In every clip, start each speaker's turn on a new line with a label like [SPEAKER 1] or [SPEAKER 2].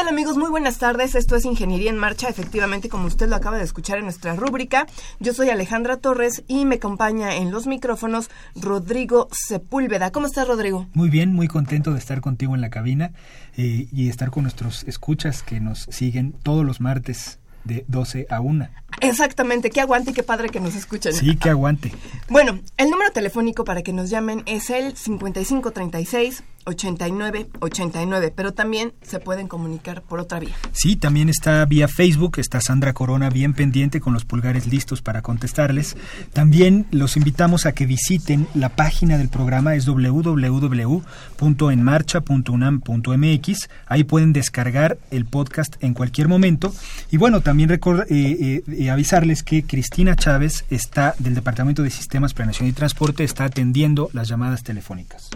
[SPEAKER 1] Tal amigos? Muy buenas tardes. Esto es Ingeniería en Marcha, efectivamente como usted lo acaba de escuchar en nuestra rúbrica. Yo soy Alejandra Torres y me acompaña en los micrófonos Rodrigo Sepúlveda. ¿Cómo estás Rodrigo?
[SPEAKER 2] Muy bien, muy contento de estar contigo en la cabina eh, y estar con nuestros escuchas que nos siguen todos los martes de 12 a 1.
[SPEAKER 1] Exactamente, qué aguante y qué padre que nos escuchen.
[SPEAKER 2] Sí, qué aguante.
[SPEAKER 1] Bueno, el número telefónico para que nos llamen es el 5536 89 89, pero también se pueden comunicar por otra vía.
[SPEAKER 2] Sí, también está vía Facebook, está Sandra Corona bien pendiente con los pulgares listos para contestarles. También los invitamos a que visiten la página del programa, es www.enmarcha.unam.mx. Ahí pueden descargar el podcast en cualquier momento. Y bueno, también eh, eh, eh, avisarles que Cristina Chávez está del Departamento de Sistemas, Planeación y Transporte, está atendiendo las llamadas telefónicas.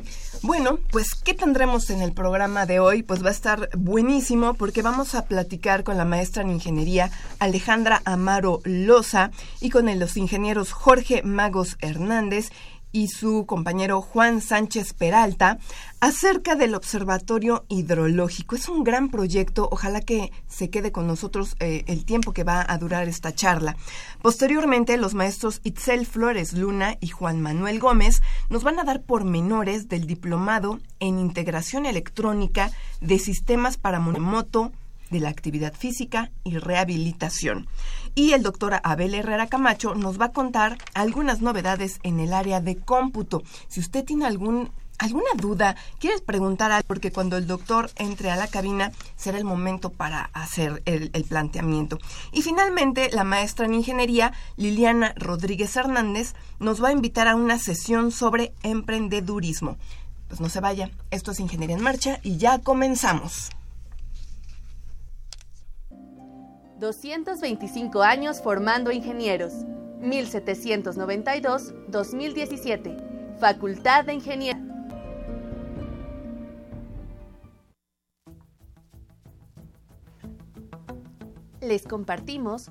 [SPEAKER 1] Bueno, pues ¿qué tendremos en el programa de hoy? Pues va a estar buenísimo porque vamos a platicar con la maestra en ingeniería Alejandra Amaro Loza y con los ingenieros Jorge Magos Hernández y su compañero Juan Sánchez Peralta acerca del Observatorio Hidrológico. Es un gran proyecto, ojalá que se quede con nosotros eh, el tiempo que va a durar esta charla. Posteriormente, los maestros Itzel Flores Luna y Juan Manuel Gómez nos van a dar pormenores del diplomado en integración electrónica de sistemas para monomoto de la actividad física y rehabilitación. Y el doctor Abel Herrera Camacho nos va a contar algunas novedades en el área de cómputo. Si usted tiene algún ¿Alguna duda? ¿Quieres preguntar algo? Porque cuando el doctor entre a la cabina será el momento para hacer el, el, planteamiento. Y finalmente, la maestra en ingeniería, Liliana Rodríguez Hernández, nos va a invitar a una sesión sobre emprendedurismo. Pues no se vaya, esto es Ingeniería en Marcha y ya comenzamos.
[SPEAKER 3] 225 años formando ingenieros. 1792-2017. Facultad de Ingeniería. Les compartimos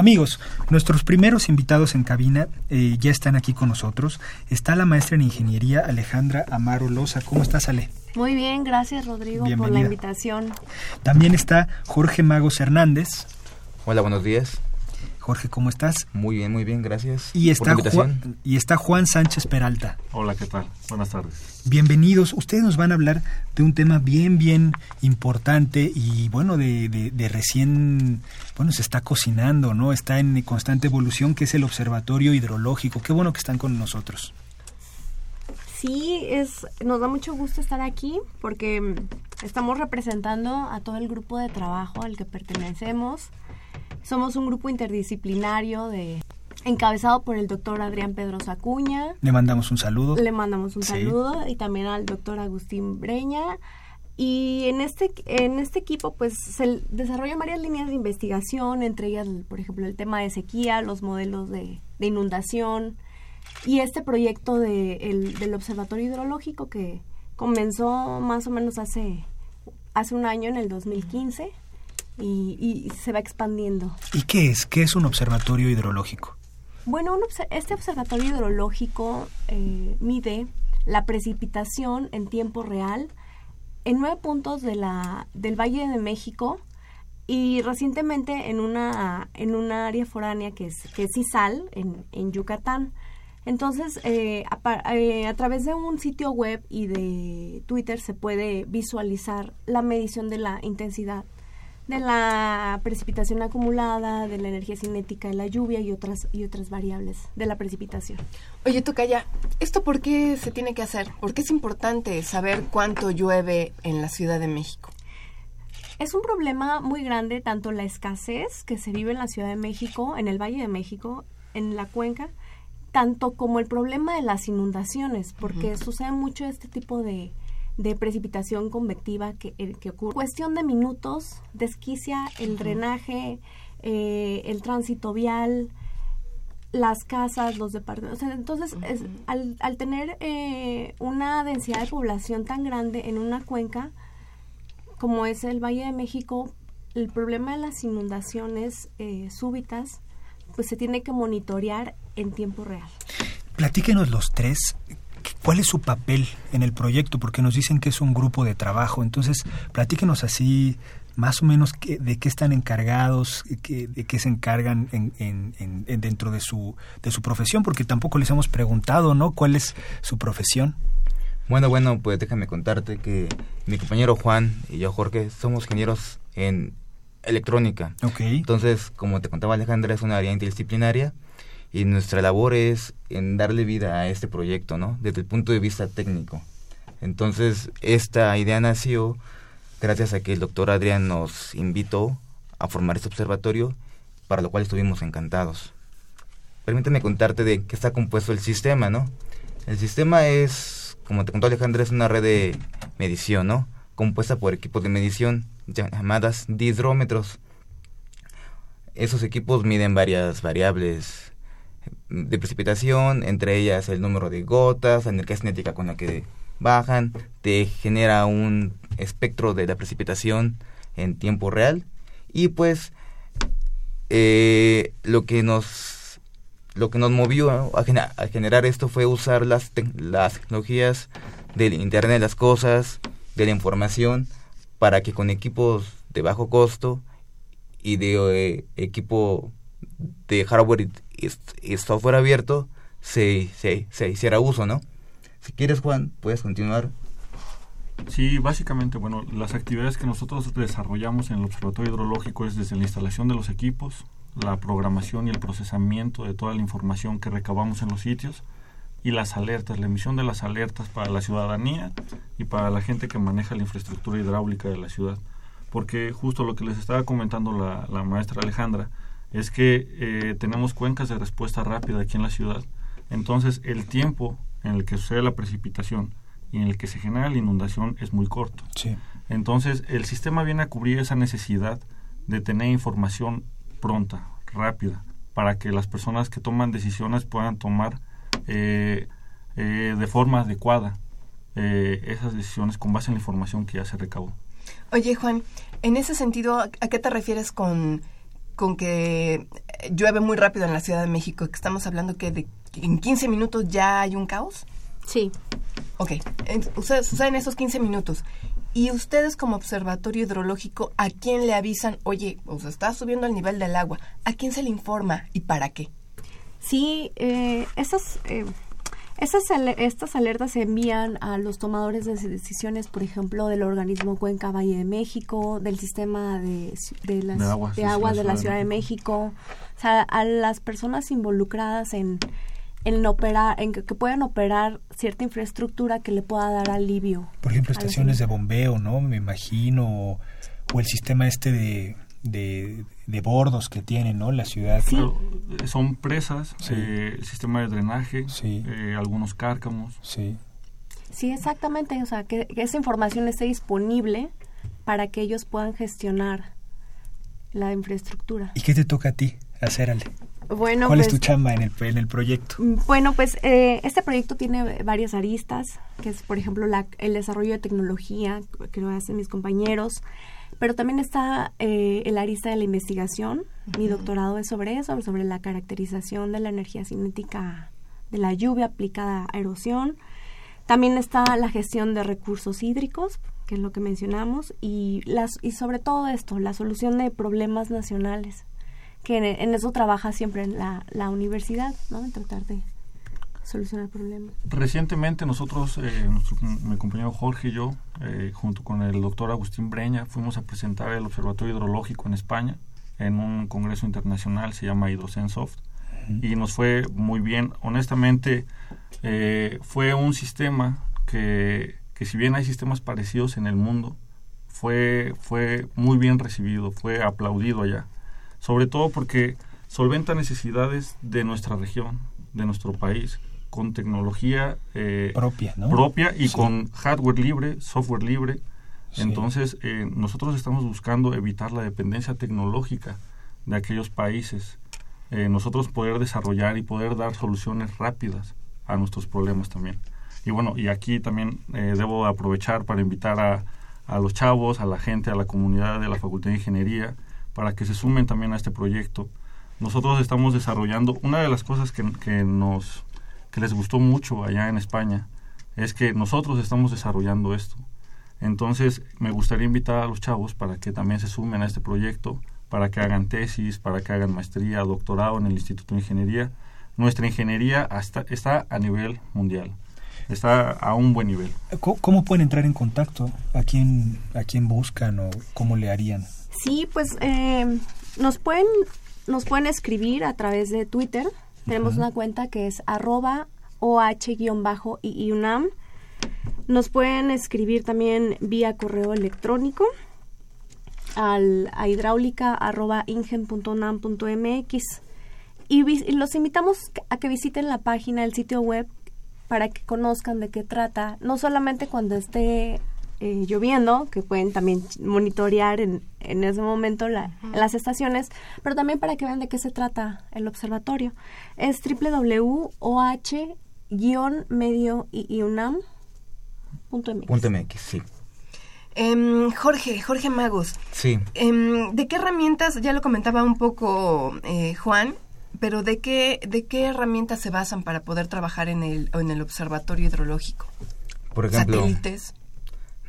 [SPEAKER 2] Amigos, nuestros primeros invitados en cabina eh, ya están aquí con nosotros. Está la maestra en ingeniería Alejandra Amaro Loza. ¿Cómo estás, Ale?
[SPEAKER 4] Muy bien, gracias Rodrigo por la invitación.
[SPEAKER 2] También está Jorge Magos Hernández.
[SPEAKER 5] Hola, buenos días.
[SPEAKER 2] Jorge, ¿cómo estás?
[SPEAKER 5] Muy bien, muy bien, gracias.
[SPEAKER 2] Y está, Juan, y está Juan Sánchez Peralta.
[SPEAKER 6] Hola, ¿qué tal? Buenas tardes.
[SPEAKER 2] Bienvenidos. Ustedes nos van a hablar de un tema bien, bien importante y bueno, de, de, recién, bueno, se está cocinando, ¿no? Está en constante evolución, que es el Observatorio Hidrológico. Qué bueno que están con nosotros.
[SPEAKER 4] Sí, es, nos da mucho gusto estar aquí porque estamos representando a todo el grupo de trabajo al que pertenecemos. Somos un grupo interdisciplinario de encabezado por el doctor Adrián Pedro Sacuña.
[SPEAKER 2] Le mandamos un saludo.
[SPEAKER 4] Le mandamos un saludo y también al doctor Agustín Breña. Y en este, en este equipo pues se desarrollan varias líneas de investigación, entre ellas, por ejemplo, el tema de sequía, los modelos de, de inundación, y este proyecto de, el, del Observatorio Hidrológico que comenzó más o menos hace, hace un año, en el 2015, y, y se va expandiendo.
[SPEAKER 2] ¿Y qué es? ¿Qué es un observatorio hidrológico?
[SPEAKER 4] Bueno, este observatorio hidrológico eh, mide la precipitación en tiempo real en nueve puntos de la, del Valle de México y recientemente en una, en una área foránea que es, que es Izal, en, en Yucatán. Entonces, eh, eh, a, través de un sitio web y de Twitter se puede visualizar la medición de la intensidad de la precipitación acumulada, de la energía cinética de la lluvia y otras y otras variables de la precipitación.
[SPEAKER 1] Oye, Tucaya, ¿esto por qué se tiene que hacer? ¿Por qué es importante saber cuánto llueve en la Ciudad de México?
[SPEAKER 4] Es un problema muy grande tanto la escasez que se vive en la Ciudad de México, en el Valle de México, en la cuenca, tanto como el problema de las inundaciones, porque sucede mucho este tipo de, de precipitación convectiva que, eh, que, ocurre. Cuestión de minutos, desquicia el drenaje, eh, el tránsito vial, las casas, los departamentos. entonces, es, al, al, tener eh, una densidad de población tan grande en una cuenca como es el Valle de México, el problema de las inundaciones súbitas, pues se tiene que monitorear en tiempo real.
[SPEAKER 2] Platíquenos los tres, ¿cuál es su papel en el proyecto? Porque nos dicen que es un grupo de trabajo, entonces platíquenos así más o menos de qué están encargados, de qué se encargan en, dentro de su, de su profesión, porque tampoco les hemos preguntado, ¿no? ¿Cuál es su profesión?
[SPEAKER 5] Bueno, bueno, pues déjame contarte que mi compañero Juan y yo, Jorge, somos ingenieros en electrónica.
[SPEAKER 2] Okay.
[SPEAKER 5] Entonces, como te contaba Alejandra, es una área interdisciplinaria y nuestra labor es en darle vida a este proyecto, ¿no? Desde el punto de vista técnico. Entonces, esta idea nació gracias a que el doctor Adrián nos invitó a formar este observatorio, para lo cual estuvimos encantados. Permíteme contarte de qué está compuesto el sistema, ¿no? El sistema es, como te contó Alejandra, es una red de medición, ¿no? Compuesta por equipos de medición llamadas dihidrómetros. Esos equipos miden varias variables de precipitación, entre ellas el número de gotas, la energía cinética con la que bajan, te genera un espectro de la precipitación en tiempo real. Y pues eh, lo que nos lo que nos movió a, generar esto fue usar las, las tecnologías del Internet de las Cosas, de la información, para que con equipos de bajo costo y de eh, equipo de hardware software abierto se, se, se hiciera uso, ¿no? Si quieres, Juan, puedes continuar.
[SPEAKER 6] Sí, básicamente, bueno, las actividades que nosotros desarrollamos en el Observatorio Hidrológico es desde la instalación de los equipos, la programación y el procesamiento de toda la información que recabamos en los sitios y las alertas, la emisión de las alertas para la ciudadanía y para la gente que maneja la infraestructura hidráulica de la ciudad. Porque justo lo que les estaba comentando la, la maestra Alejandra, es que eh, tenemos cuencas de respuesta rápida aquí en la ciudad. Entonces, el tiempo en el que sucede la precipitación y en el que se genera la inundación es muy corto. Entonces, el sistema viene a cubrir esa necesidad de tener información pronta, rápida, para que las personas que toman decisiones puedan tomar eh, eh, de forma adecuada esas decisiones con base en la información que ya se recabó.
[SPEAKER 1] Oye, Juan, en ese sentido, ¿a qué te refieres con con que llueve muy rápido en la Ciudad de México, que estamos hablando que de, en 15 minutos ya hay un caos.
[SPEAKER 4] Sí.
[SPEAKER 1] Ok, suceden esos 15 minutos. Y ustedes como observatorio hidrológico, ¿a quién le avisan, oye, pues está subiendo el nivel del agua? ¿A quién se le informa y para qué?
[SPEAKER 4] Sí, eh, esas, eh, estas, estas alertas se envían a los tomadores de decisiones, por ejemplo, del organismo Cuenca Valle de México, del sistema de, de, las, de agua de la Ciudad de México, o sea, a las personas involucradas en, en operar, en que, puedan operar cierta infraestructura que le pueda dar alivio.
[SPEAKER 2] Por ejemplo, estaciones de bombeo, ¿no? Me imagino, o, el sistema este de, de, bordos que tiene, ¿no? La ciudad.
[SPEAKER 6] Sí. son presas, eh, el sistema de drenaje, eh, algunos cárcamos.
[SPEAKER 2] Sí.
[SPEAKER 4] Sí, exactamente. O sea, que, que esa información esté disponible para que ellos puedan gestionar la infraestructura.
[SPEAKER 2] ¿Y qué te toca a ti hacer, Ale?
[SPEAKER 4] Bueno,
[SPEAKER 2] ¿Cuál es tu pues, chamba en el, en el proyecto?
[SPEAKER 4] Mm, bueno, pues eh, este proyecto tiene varias aristas, que es, por ejemplo, la, el desarrollo de tecnología que lo hacen mis compañeros, pero también está eh, el arista de la investigación. Mi doctorado es sobre eso, sobre la caracterización de la energía cinética de la lluvia aplicada a erosión. También está la gestión de recursos hídricos, que es lo que mencionamos, y, las, y sobre todo esto, la solución de problemas nacionales que en, eso trabaja siempre la, la universidad, ¿no? En tratar de solucionar problemas.
[SPEAKER 6] Recientemente nosotros, eh, mi compañero Jorge y yo, eh, junto con el doctor Agustín Breña, fuimos a presentar el Observatorio Hidrológico en España en un congreso internacional, se llama Hidrosensoft, y nos fue muy bien. Honestamente, eh, fue un sistema que, que si bien hay sistemas parecidos en el mundo, fue, fue muy bien recibido, fue aplaudido allá sobre todo porque solventa necesidades de nuestra región, de nuestro país, con tecnología
[SPEAKER 2] eh, propia,
[SPEAKER 6] propia y con hardware libre, software libre. Entonces, eh, nosotros estamos buscando evitar la dependencia tecnológica de aquellos países. Eh, nosotros poder desarrollar y poder dar soluciones rápidas a nuestros problemas también. Y bueno, y aquí también debo aprovechar para invitar a, a los chavos, a la gente, a la comunidad de la Facultad de Ingeniería, para que se sumen también a este proyecto. Nosotros estamos desarrollando, una de las cosas que, que nos, que les gustó mucho allá en España, es que nosotros estamos desarrollando esto. Entonces, me gustaría invitar a los chavos para que también se sumen a este proyecto, para que hagan tesis, para que hagan maestría, doctorado en el Instituto de Ingeniería. Nuestra ingeniería hasta, está a nivel mundial, está a un buen nivel.
[SPEAKER 2] ¿Cómo, pueden entrar en contacto? ¿A quién, ¿A quién buscan o cómo le harían?
[SPEAKER 4] Sí, pues eh, nos pueden nos pueden escribir a través de Twitter. Tenemos una cuenta que es arroba oh-iunam. Nos pueden escribir también vía correo electrónico al, a hidráulica arroba ingen.unam.mx y, y los invitamos a que visiten la página, el sitio web para que conozcan de qué trata, no solamente cuando esté eh, lloviendo, que pueden también monitorear en, en ese momento la, las estaciones, pero también para que vean de qué se trata el observatorio. Es www.oh-medio-iunam.mx.
[SPEAKER 5] sí.
[SPEAKER 1] Em, Jorge, Jorge Magos.
[SPEAKER 5] Sí.
[SPEAKER 1] Em, ¿De qué herramientas, ya lo comentaba un poco eh, Juan, pero de qué, de qué herramientas se basan para poder trabajar en el, en el observatorio hidrológico?
[SPEAKER 5] Por ejemplo,
[SPEAKER 1] satélites.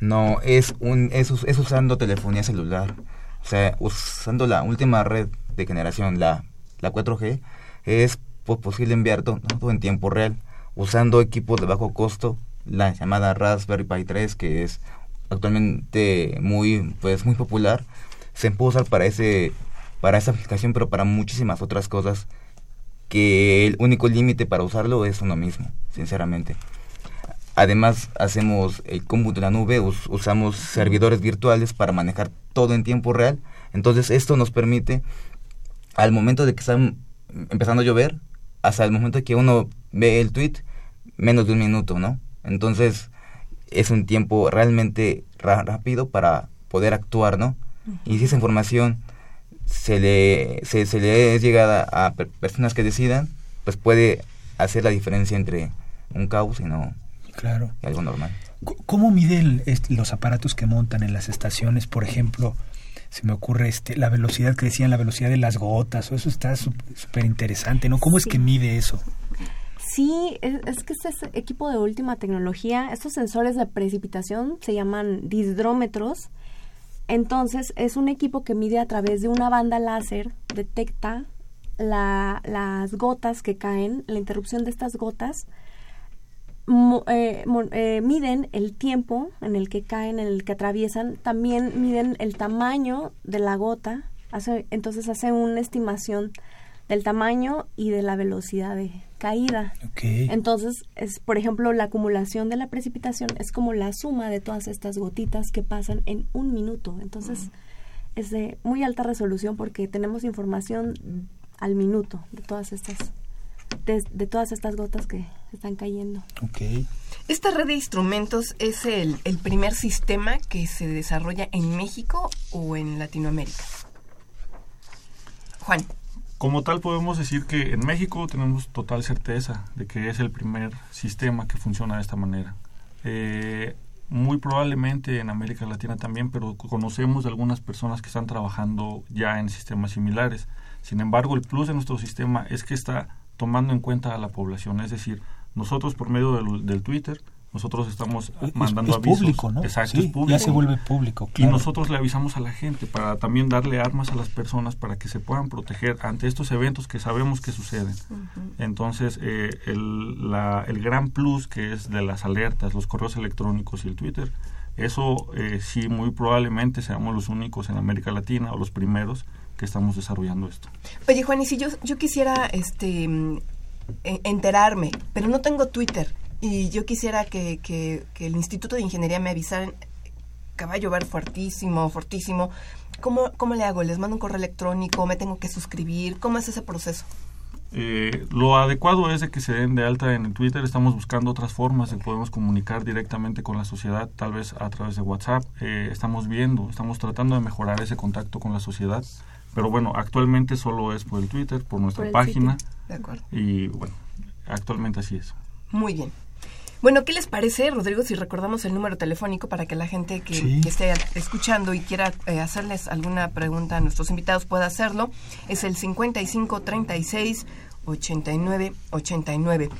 [SPEAKER 5] No, es, un, es, es usando telefonía celular. O sea, usando la última red de generación, la, la 4G, es posible enviar todo, en tiempo real, usando equipos de bajo costo, la llamada Raspberry Pi 3, que es actualmente muy, pues, muy popular. Se puede usar para, ese, para esa aplicación, pero para muchísimas otras cosas que el único límite para usarlo es uno mismo, sinceramente. Además, hacemos el cómputo en la nube, usamos servidores virtuales para manejar todo en tiempo real. Entonces, esto nos permite, al momento de que están empezando a llover, hasta el momento que uno ve el tweet, menos de un minuto, ¿no? Entonces, es un tiempo realmente rápido para poder actuar, ¿no? Y si esa información se le, se, se le es llegada a personas que decidan, pues puede hacer la diferencia entre un caos y no
[SPEAKER 2] Claro.
[SPEAKER 5] Algo normal.
[SPEAKER 2] ¿Cómo miden los aparatos que montan en las estaciones? Por ejemplo, se me ocurre este la velocidad que decían, la velocidad de las gotas, o eso está súper interesante, ¿no? ¿Cómo es que mide eso?
[SPEAKER 4] Sí, es, que este es equipo de última tecnología. Estos sensores de precipitación se llaman disdrómetros. Entonces, es un equipo que mide a través de una banda láser, detecta las gotas que caen, la interrupción de estas gotas, eh, eh, miden el tiempo en el que caen, en el que atraviesan, también miden el tamaño de la gota, hace, entonces hace una estimación del tamaño y de la velocidad de caída. Entonces, es, por ejemplo, la acumulación de la precipitación es como la suma de todas estas gotitas que pasan en un minuto. Entonces, es de muy alta resolución porque tenemos información al minuto de todas estas de, todas estas gotas que están cayendo.
[SPEAKER 1] Okay. ¿Esta red de instrumentos es el, el primer sistema que se desarrolla en México o en Latinoamérica? Juan.
[SPEAKER 6] Como tal podemos decir que en México tenemos total certeza de que es el primer sistema que funciona de esta manera. Eh, muy probablemente en América Latina también, pero conocemos de algunas personas que están trabajando ya en sistemas similares. Sin embargo, el plus de nuestro sistema es que está tomando en cuenta a la población, es decir, nosotros por medio del, Twitter nosotros estamos mandando
[SPEAKER 2] es, es público, ¿no?
[SPEAKER 6] Exacto, es público.
[SPEAKER 2] Ya se vuelve público.
[SPEAKER 6] Y nosotros le avisamos a la gente para también darle armas a las personas para que se puedan proteger ante estos eventos que sabemos que suceden. Entonces, eh, el, la, el gran plus que es de las alertas, los correos electrónicos y el Twitter, eso eh, sí, muy probablemente seamos los únicos en América Latina o los primeros que estamos desarrollando esto.
[SPEAKER 1] Oye, Juan, y si yo, yo quisiera este, mm, e, enterarme, pero no tengo Twitter, y yo quisiera que, que, el Instituto de Ingeniería me avisara que va a llover fuertísimo, fortísimo, ¿cómo, ¿cómo le hago? ¿Les mando un correo electrónico? ¿Me tengo que suscribir? ¿Cómo es ese proceso?
[SPEAKER 6] Eh, lo adecuado es de que se den de alta en el Twitter. Estamos buscando otras formas de podemos comunicar directamente con la sociedad, tal vez a través de WhatsApp. Eh, estamos viendo, estamos tratando de mejorar ese contacto con la sociedad. Pero bueno, actualmente solo es por el Twitter, por nuestra página.
[SPEAKER 1] De acuerdo.
[SPEAKER 6] Y bueno, actualmente así es.
[SPEAKER 1] Muy bien. Bueno, ¿qué les parece, Rodrigo, si recordamos el número telefónico para que la gente que, esté escuchando y quiera eh, hacerles alguna pregunta a nuestros invitados pueda hacerlo? Es el 55 36 89 89.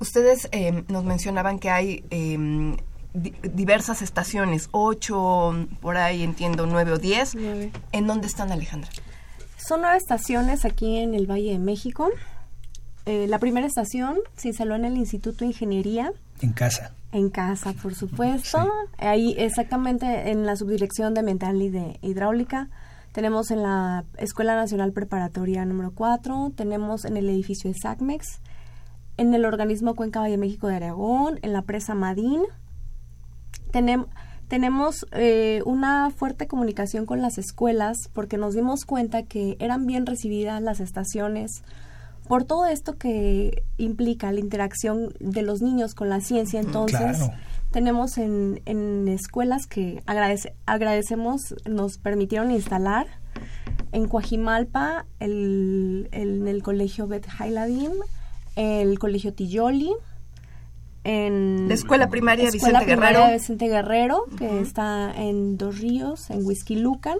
[SPEAKER 1] Ustedes eh, nos mencionaban que hay em, diversas estaciones, ocho, por ahí entiendo, nueve o diez. ¿En dónde están, Alejandra?
[SPEAKER 4] Son nueve estaciones aquí en el Valle de México. Eh, la primera estación se instaló en el Instituto de Ingeniería.
[SPEAKER 2] En casa.
[SPEAKER 4] En casa, por supuesto. Ahí exactamente en la subdirección de Mental y de Hidráulica. Tenemos en la Escuela Nacional Preparatoria número 4, tenemos en el edificio de SACMEX, en el organismo Cuenca Valle México de Aragón, en la presa Madín. Tenemos tenemos eh, una fuerte comunicación con las escuelas porque nos dimos cuenta que eran bien recibidas las estaciones por todo esto que implica la interacción de los niños con la ciencia. Entonces, tenemos en, en, escuelas que agradece, agradecemos, nos permitieron instalar en Coajimalpa, el, en el colegio Bet Hailadim, el colegio Tilloli, en
[SPEAKER 1] la escuela primaria Vicente Guerrero.
[SPEAKER 4] Vicente Guerrero, que está en Dos Ríos, en Whisky Lucan.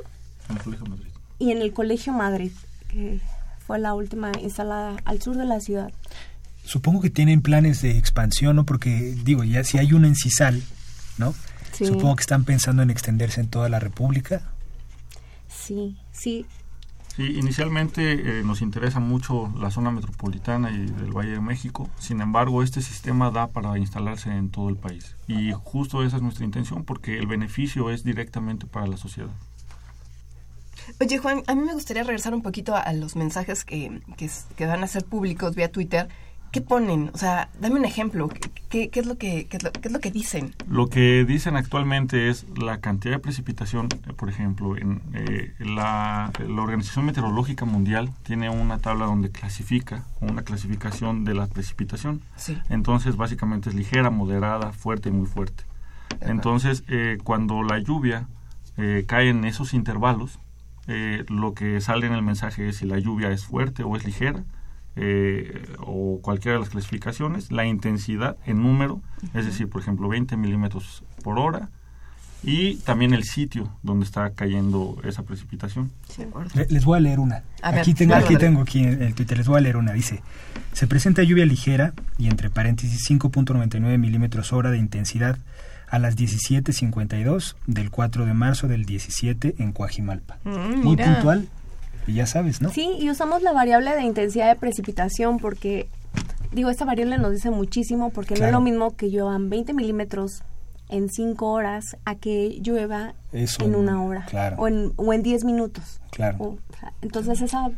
[SPEAKER 4] Y en el Colegio Madrid, que fue la última instalada al sur de la ciudad.
[SPEAKER 2] Supongo que tienen planes de expansión, ¿no? Porque, digo, ya si hay uno en Cisal, ¿no? Supongo que están pensando en extenderse en toda la República.
[SPEAKER 4] Sí, sí.
[SPEAKER 6] Sí, inicialmente eh, nos interesa mucho la zona metropolitana y del Valle de México. Sin embargo, este sistema da para instalarse en todo el país. Y justo esa es nuestra intención porque el beneficio es directamente para la sociedad.
[SPEAKER 1] Oye, Juan, a mí me gustaría regresar un poquito a, los mensajes que, que, que van a ser públicos vía Twitter ¿Qué ponen? O sea, dame un ejemplo. ¿Qué, es, lo que, qué es, lo, que dicen?
[SPEAKER 6] Lo que dicen actualmente es la cantidad de precipitación, eh, por ejemplo, en eh, la, Organización Meteorológica Mundial tiene una tabla donde clasifica, una clasificación de la precipitación.
[SPEAKER 1] Sí.
[SPEAKER 6] Entonces, básicamente es ligera, moderada, fuerte y muy fuerte. Entonces, eh, cuando la lluvia cae en esos intervalos, lo que sale en el mensaje es si la lluvia es fuerte o es ligera eh, o cualquiera de las clasificaciones, la intensidad en número, es decir, por ejemplo, 20 milímetros por hora, y también el sitio donde está cayendo esa precipitación.
[SPEAKER 2] Les voy a leer una. aquí tengo, aquí tengo aquí en el Twitter, les voy a leer una. Dice, se presenta lluvia ligera y entre paréntesis 5.99 milímetros hora de intensidad a las 17.52 del 4 de marzo del 17 en Coajimalpa. Mm, Muy puntual, y ya sabes, ¿no?
[SPEAKER 4] Sí, y usamos la variable de intensidad de precipitación porque, digo, esta variable nos dice muchísimo porque no es lo mismo que lluevan 20 milímetros en 5 horas a que llueva en una hora o, en, o en 10 minutos.
[SPEAKER 2] Claro.
[SPEAKER 4] entonces esa,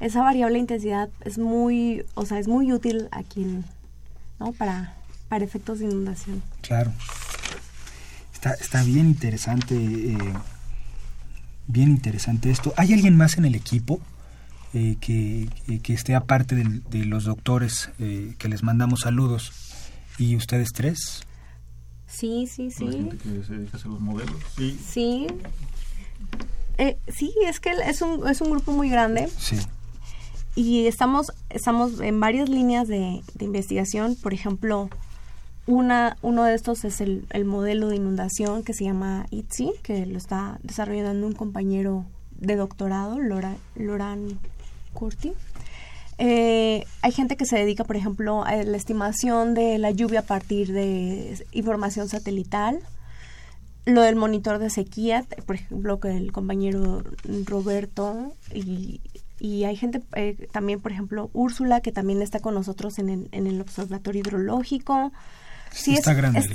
[SPEAKER 4] esa variable de intensidad es muy, o sea, es muy útil aquí, ¿no? Para, para efectos de inundación.
[SPEAKER 2] Claro. Está, está bien interesante, eh, bien interesante esto. ¿Hay alguien más en el equipo eh, que, que, esté aparte de, los doctores eh, que les mandamos saludos? ¿Y ustedes tres?
[SPEAKER 4] Sí, sí, sí.
[SPEAKER 6] gente que se dedica a hacer los modelos. Sí.
[SPEAKER 4] Sí. sí, es que es un, es un grupo muy grande.
[SPEAKER 2] Sí.
[SPEAKER 4] Y estamos, estamos en varias líneas de, de investigación. Por ejemplo, una, uno de estos es el, el, modelo de inundación que se llama ITSI, que lo está desarrollando un compañero de doctorado, Lora, Loran Curti. Eh, hay gente que se dedica, por ejemplo, a la estimación de la lluvia a partir de información satelital. Lo del monitor de sequía, por ejemplo, que el compañero Roberto y, y hay gente eh, también, por ejemplo, Úrsula, que también está con nosotros en el, en el observatorio hidrológico sí, es,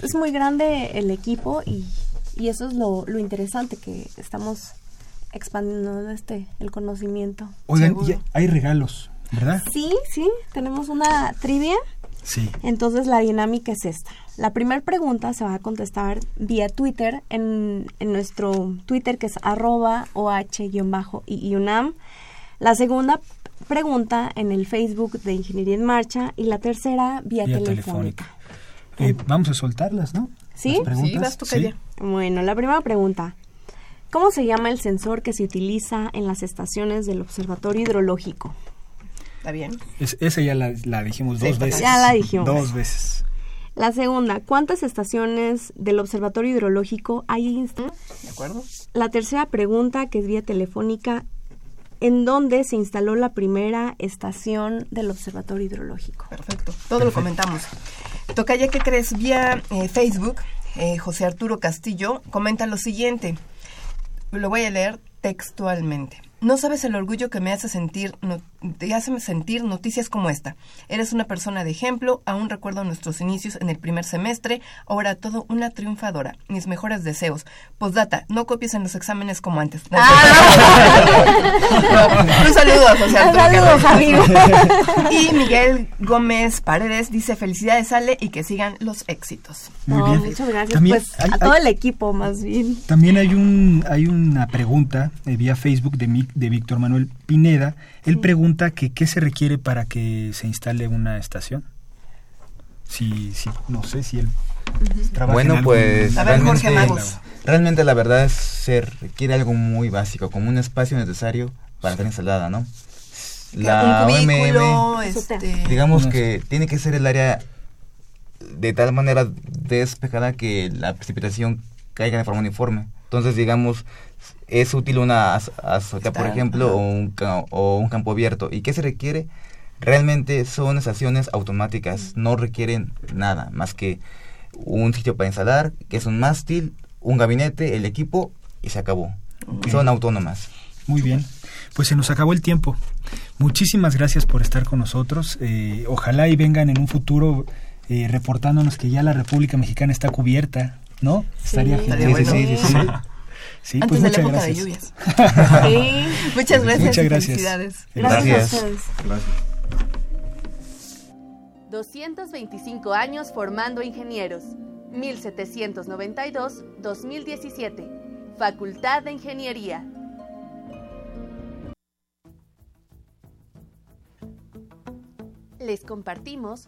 [SPEAKER 4] es, muy grande el equipo y, y eso es lo, lo, interesante, que estamos expandiendo este el conocimiento.
[SPEAKER 2] Oigan, hay regalos, ¿verdad?
[SPEAKER 4] Sí, sí, tenemos una trivia.
[SPEAKER 2] Sí.
[SPEAKER 4] Entonces la dinámica es esta. La primera pregunta se va a contestar vía Twitter en, en nuestro Twitter que es arroba oh-y-unam. La segunda pregunta en el Facebook de Ingeniería en Marcha y la tercera vía, telefónica.
[SPEAKER 2] Eh, vamos a soltarlas, ¿no?
[SPEAKER 4] ¿Sí?
[SPEAKER 1] Sí, vas tú
[SPEAKER 4] Bueno, la primera pregunta. ¿Cómo se llama el sensor que se utiliza en las estaciones del Observatorio Hidrológico?
[SPEAKER 1] ¿Está bien?
[SPEAKER 2] esa ya la, dijimos dos veces.
[SPEAKER 4] Ya la dijimos.
[SPEAKER 2] Dos veces.
[SPEAKER 4] La segunda, ¿cuántas estaciones del Observatorio Hidrológico hay?
[SPEAKER 1] De acuerdo.
[SPEAKER 4] La tercera pregunta, que es vía telefónica, ¿en dónde se instaló la primera estación del Observatorio Hidrológico?
[SPEAKER 1] Perfecto. Todo lo comentamos. Tocaya, ¿qué crees? Vía eh, Facebook, eh, José Arturo Castillo comenta lo siguiente. Lo voy a leer textualmente. No sabes el orgullo que me hace sentir, te hace sentir noticias como esta. Eres una persona de ejemplo, aún recuerdo nuestros inicios en el primer semestre, ahora todo una triunfadora. Mis mejores deseos. Postdata, no copies en los exámenes como antes. Ah. un saludo a José Arturo. y Miguel Gómez Paredes dice, felicidades Ale y que sigan los éxitos.
[SPEAKER 2] Muy bien.
[SPEAKER 4] Muchas gracias. pues, a todo el equipo más bien.
[SPEAKER 2] También hay un hay una pregunta eh, vía Facebook de mi de Víctor Manuel Pineda, él pregunta que qué se requiere para que se instale una estación. Si, si no sé si él
[SPEAKER 5] trabaja Bueno, pues realmente, realmente la verdad es se requiere algo muy básico, como un espacio necesario para estar instalada, ¿no?
[SPEAKER 1] La OMM, este...
[SPEAKER 5] digamos que tiene que ser el área de tal manera despejada que la precipitación caiga de forma uniforme. Entonces, digamos, es útil una azotea, por ejemplo, o un, o un campo abierto. ¿Y qué se requiere? Realmente son estaciones automáticas, no requieren nada más que un sitio para instalar, que es un mástil, un gabinete, el equipo y se acabó. Son autónomas.
[SPEAKER 2] Muy bien. Pues se nos acabó el tiempo. Muchísimas gracias por estar con nosotros. Eh, ojalá y vengan en un futuro eh, reportándonos que ya la República Mexicana está cubierta, ¿no?
[SPEAKER 1] Estaría genial. sí, sí,
[SPEAKER 2] Sí,
[SPEAKER 1] Antes
[SPEAKER 2] pues
[SPEAKER 1] de la época
[SPEAKER 2] de
[SPEAKER 1] lluvias. sí. Muchas gracias.
[SPEAKER 2] Muchas gracias.
[SPEAKER 1] Felicidades.
[SPEAKER 5] Gracias.
[SPEAKER 6] Gracias.
[SPEAKER 3] 225 años formando ingenieros. 1792-2017. Facultad de Ingeniería. Les compartimos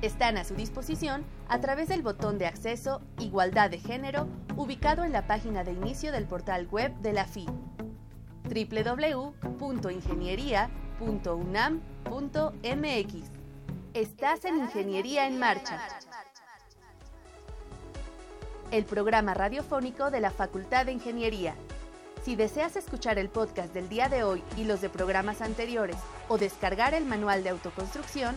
[SPEAKER 3] Están a su disposición a través del botón de acceso Igualdad de Género ubicado en la página de inicio del portal web de la FI www.ingeniería.unam.mx. Estás en Ingeniería en Marcha. El programa radiofónico de la Facultad de Ingeniería si deseas escuchar el podcast del día de hoy y los de programas anteriores o descargar el manual de autoconstrucción,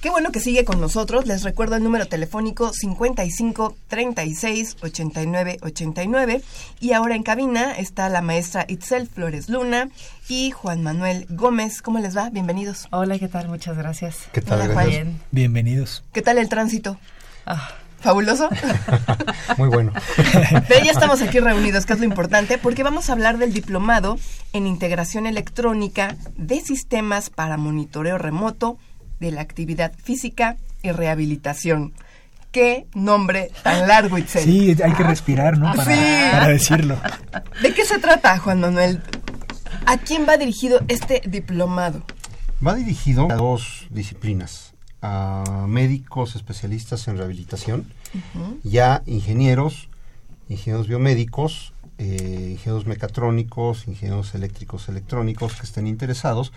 [SPEAKER 1] Qué bueno que sigue con nosotros. Les recuerdo el número telefónico 55 36 89 89. Y ahora en cabina está la maestra Itzel Flores Luna y Juan Manuel Gómez. ¿Cómo les va? Bienvenidos.
[SPEAKER 7] Hola, ¿qué tal? Muchas gracias.
[SPEAKER 2] ¿Qué tal?
[SPEAKER 1] Hola,
[SPEAKER 2] Juan. Bienvenidos.
[SPEAKER 1] ¿Qué tal el tránsito?
[SPEAKER 7] Ah.
[SPEAKER 1] ¿Fabuloso?
[SPEAKER 2] Muy bueno.
[SPEAKER 1] Pero ya estamos aquí reunidos, que es lo importante, porque vamos a hablar del diplomado en integración electrónica de sistemas para monitoreo remoto de la actividad física y rehabilitación. Qué nombre tan largo, Itzel.
[SPEAKER 2] Sí, hay que respirar, ¿no? Para,
[SPEAKER 1] Sí.
[SPEAKER 2] para decirlo.
[SPEAKER 1] ¿De qué se trata, Juan Manuel? ¿A quién va dirigido este diplomado?
[SPEAKER 8] Va dirigido a dos disciplinas, a médicos especialistas en rehabilitación y a ingenieros, ingenieros biomédicos, eh, ingenieros mecatrónicos, ingenieros eléctricos electrónicos que estén interesados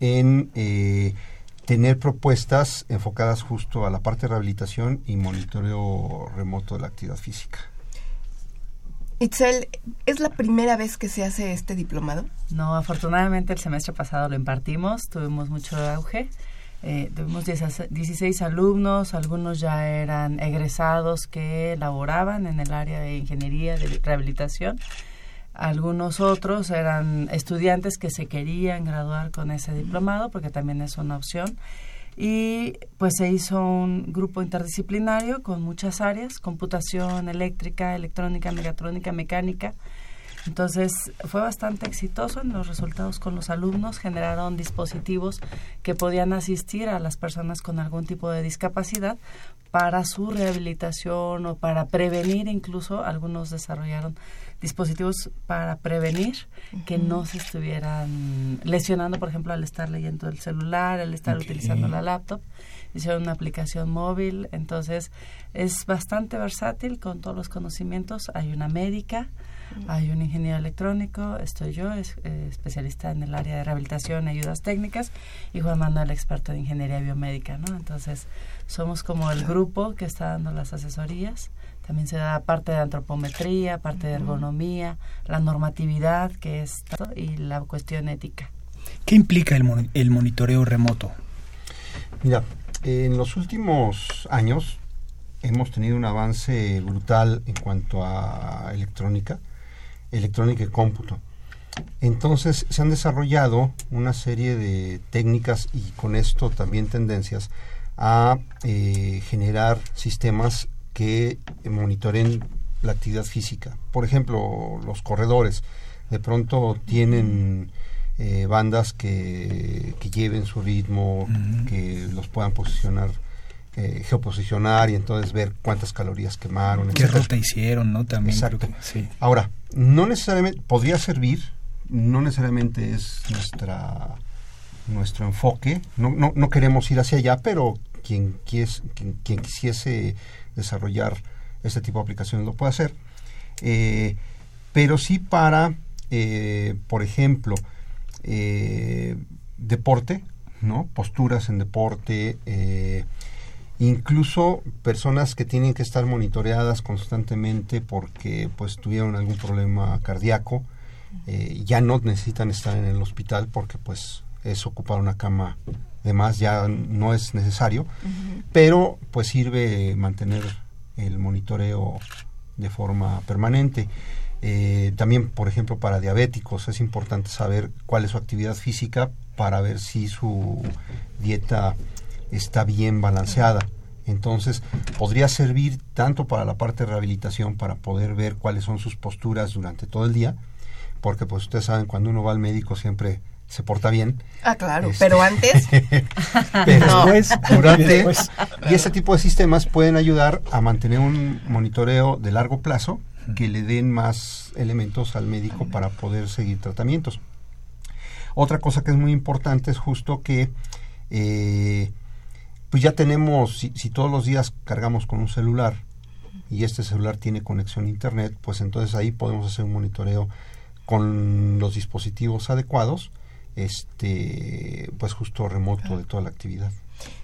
[SPEAKER 8] en eh, tener propuestas enfocadas justo a la parte de rehabilitación y monitoreo remoto de la actividad física.
[SPEAKER 1] Itzel, ¿es la primera vez que se hace este diplomado?
[SPEAKER 7] No, afortunadamente el semestre pasado lo impartimos, tuvimos mucho auge. Eh, tuvimos 16 alumnos, algunos ya eran egresados que laboraban en el área de ingeniería de rehabilitación. Algunos otros eran estudiantes que se querían graduar con ese diplomado, porque también es una opción. Y pues se hizo un grupo interdisciplinario con muchas áreas, computación, eléctrica, electrónica, mecatrónica, mecánica. Entonces fue bastante exitoso en los resultados con los alumnos, generaron dispositivos que podían asistir a las personas con algún tipo de discapacidad para su rehabilitación o para prevenir incluso, algunos desarrollaron dispositivos para prevenir que no se estuvieran lesionando, por ejemplo, al estar leyendo el celular, al estar utilizando la laptop. Hicieron una aplicación móvil, entonces es bastante versátil con todos los conocimientos. Hay una médica, hay un ingeniero electrónico, estoy yo, es, eh, especialista en el área de rehabilitación y ayudas técnicas, y Juan Manuel, experto en ingeniería biomédica, ¿no? Entonces, somos como el grupo que está dando las asesorías. También se da parte de antropometría, parte de ergonomía, la normatividad, que es y la cuestión ética.
[SPEAKER 2] ¿Qué implica el, mon- el monitoreo remoto?
[SPEAKER 8] Mira, en los últimos años hemos tenido un avance brutal en cuanto a electrónica, electrónica y cómputo. Entonces se han desarrollado una serie de técnicas y con esto también tendencias a eh, generar sistemas que monitoren la actividad física. Por ejemplo, los corredores de pronto tienen eh, bandas que, que lleven su ritmo, que los puedan posicionar, eh, geoposicionar y entonces ver cuántas calorías quemaron.
[SPEAKER 2] ¿Qué ruta hicieron, no? También
[SPEAKER 8] Exacto.
[SPEAKER 2] creo que sí.
[SPEAKER 8] Ahora, no necesariamente, podría servir, no necesariamente es nuestra nuestro enfoque, no, no, no queremos ir hacia allá, pero quien, quies- quien, quien quisiese desarrollar este tipo de aplicaciones lo puede hacer. Eh, pero sí para, eh, por ejemplo, eh, deporte, ¿no? Posturas en deporte, eh, incluso personas que tienen que estar monitoreadas constantemente porque pues tuvieron algún problema cardíaco, eh, ya no necesitan estar en el hospital porque pues es ocupar una cama de más ya no es necesario, pero pues sirve mantener el monitoreo de forma permanente. Eh, también, por ejemplo, para diabéticos es importante saber cuál es su actividad física para ver si su dieta está bien balanceada. Entonces, podría servir tanto para la parte de rehabilitación, para poder ver cuáles son sus posturas durante todo el día, porque pues ustedes saben, cuando uno va al médico siempre se porta bien.
[SPEAKER 1] Ah, claro,
[SPEAKER 8] Este,
[SPEAKER 1] pero antes...
[SPEAKER 8] pero
[SPEAKER 2] Después,
[SPEAKER 8] durante,
[SPEAKER 2] después.
[SPEAKER 8] y ese tipo de sistemas pueden ayudar a mantener un monitoreo de largo plazo que le den más elementos al médico para poder seguir tratamientos. Otra cosa que es muy importante es justo que eh, pues ya tenemos, si, si todos los días cargamos con un celular y este celular tiene conexión a internet, pues entonces ahí podemos hacer un monitoreo con los dispositivos adecuados, este, pues justo remoto de toda la actividad.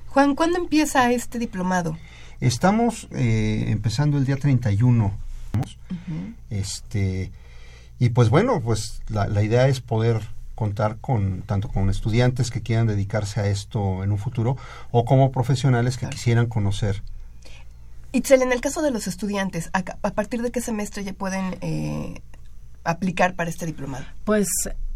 [SPEAKER 1] Juan, ¿cuándo empieza este diplomado?
[SPEAKER 8] Estamos eh, empezando el día 31. Este, y pues bueno, pues la, la idea es poder contar con tanto con estudiantes que quieran dedicarse a esto en un futuro o como profesionales que quisieran conocer.
[SPEAKER 1] Itzel, en el caso de los estudiantes, ¿a, ca- a partir de qué semestre ya pueden eh, aplicar para este diplomado?
[SPEAKER 7] Pues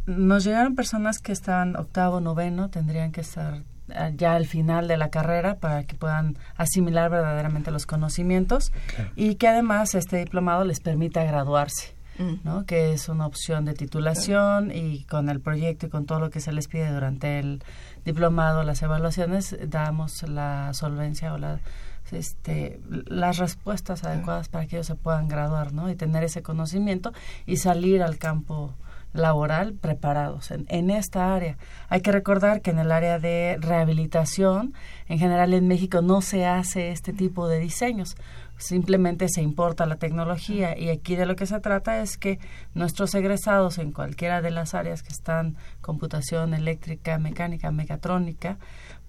[SPEAKER 7] nos llegaron personas que estaban octavo, noveno, tendrían que estar eh, ya al final de la carrera para que puedan asimilar verdaderamente los conocimientos y que además este diplomado les permita graduarse.
[SPEAKER 1] Mm.
[SPEAKER 7] ¿no? que es una opción de titulación y con el proyecto y con todo lo que se les pide durante el diplomado, las evaluaciones, damos la solvencia o la, este, las respuestas adecuadas para que ellos se puedan graduar ¿no? y tener ese conocimiento y salir al campo laboral preparados en, en esta área. Hay que recordar que en el área de rehabilitación, en general en México no se hace este tipo de diseños simplemente se importa la tecnología y aquí de lo que se trata es que nuestros egresados en cualquiera de las áreas que están computación eléctrica, mecánica, mecatrónica,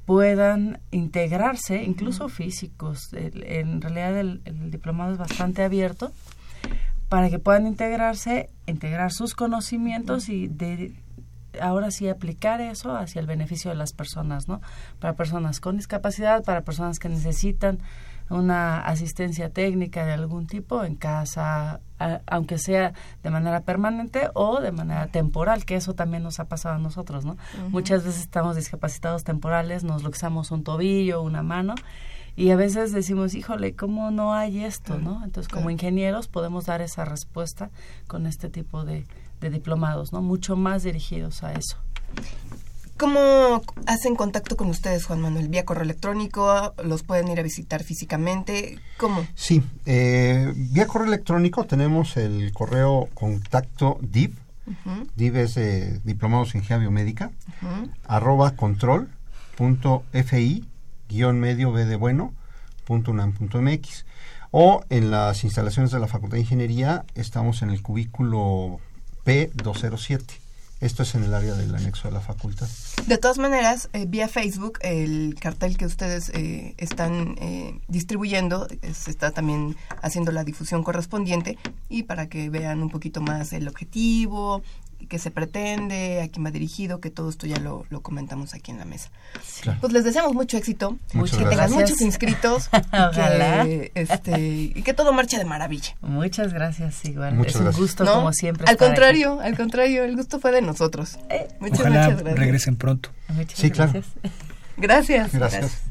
[SPEAKER 7] puedan integrarse, incluso físicos. El- en realidad el, el diplomado es bastante abierto para que puedan integrarse, integrar sus conocimientos y de ahora sí aplicar eso hacia el beneficio de las personas, ¿no? Para personas con discapacidad, para personas que necesitan una asistencia técnica de algún tipo en casa, a- aunque sea de manera permanente o de manera temporal, que eso también nos ha pasado a nosotros, ¿no? Muchas veces estamos discapacitados temporales, nos luxamos un tobillo, una mano, y a veces decimos, híjole, ¿cómo no hay esto, no? Entonces, como ingenieros podemos dar esa respuesta con este tipo de, de diplomados, ¿no? Mucho más dirigidos a eso.
[SPEAKER 1] ¿Cómo hacen contacto con ustedes, Juan Manuel? ¿Vía correo electrónico? ¿Los pueden ir a visitar físicamente? ¿Cómo?
[SPEAKER 8] Sí, eh, vía correo electrónico tenemos el correo contacto DIV,
[SPEAKER 1] Ujú,
[SPEAKER 8] DIV es de Diplomados en Ingeniería Biomédica,
[SPEAKER 1] ujú.
[SPEAKER 8] arroba control punto fi guion medio b de bueno punto unam mx. O en las instalaciones de la Facultad de Ingeniería estamos en el cubículo P207 esto es en el área del anexo de la facultad.
[SPEAKER 1] De todas maneras, eh, vía Facebook, el cartel que ustedes eh, están eh, distribuyendo se está también haciendo la difusión correspondiente y para que vean un poquito más el objetivo, qué se pretende, a quién va dirigido, que todo esto ya lo, lo comentamos aquí en la mesa.
[SPEAKER 8] Claro.
[SPEAKER 1] Pues les deseamos mucho éxito,
[SPEAKER 8] Muchas
[SPEAKER 1] que tengan
[SPEAKER 7] gracias.
[SPEAKER 1] muchos inscritos y
[SPEAKER 7] Ojalá.
[SPEAKER 1] que, este, y que todo marche de maravilla.
[SPEAKER 7] Muchas gracias, igual.
[SPEAKER 8] Muchas
[SPEAKER 7] es un
[SPEAKER 8] gracias.
[SPEAKER 7] gusto,
[SPEAKER 1] ¿no?
[SPEAKER 7] como siempre.
[SPEAKER 1] Al
[SPEAKER 7] aquí.
[SPEAKER 1] contrario, al contrario, el gusto fue de nosotros. Muchas,
[SPEAKER 2] Ojalá
[SPEAKER 1] muchas gracias.
[SPEAKER 2] regresen pronto.
[SPEAKER 7] Muchas
[SPEAKER 8] Sí, claro.
[SPEAKER 7] gracias.
[SPEAKER 1] Gracias.
[SPEAKER 8] gracias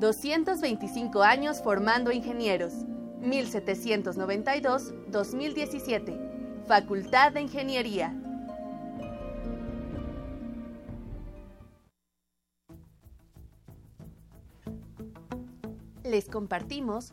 [SPEAKER 3] 225 años formando ingenieros. 1792-2017. Facultad de Ingeniería. Les compartimos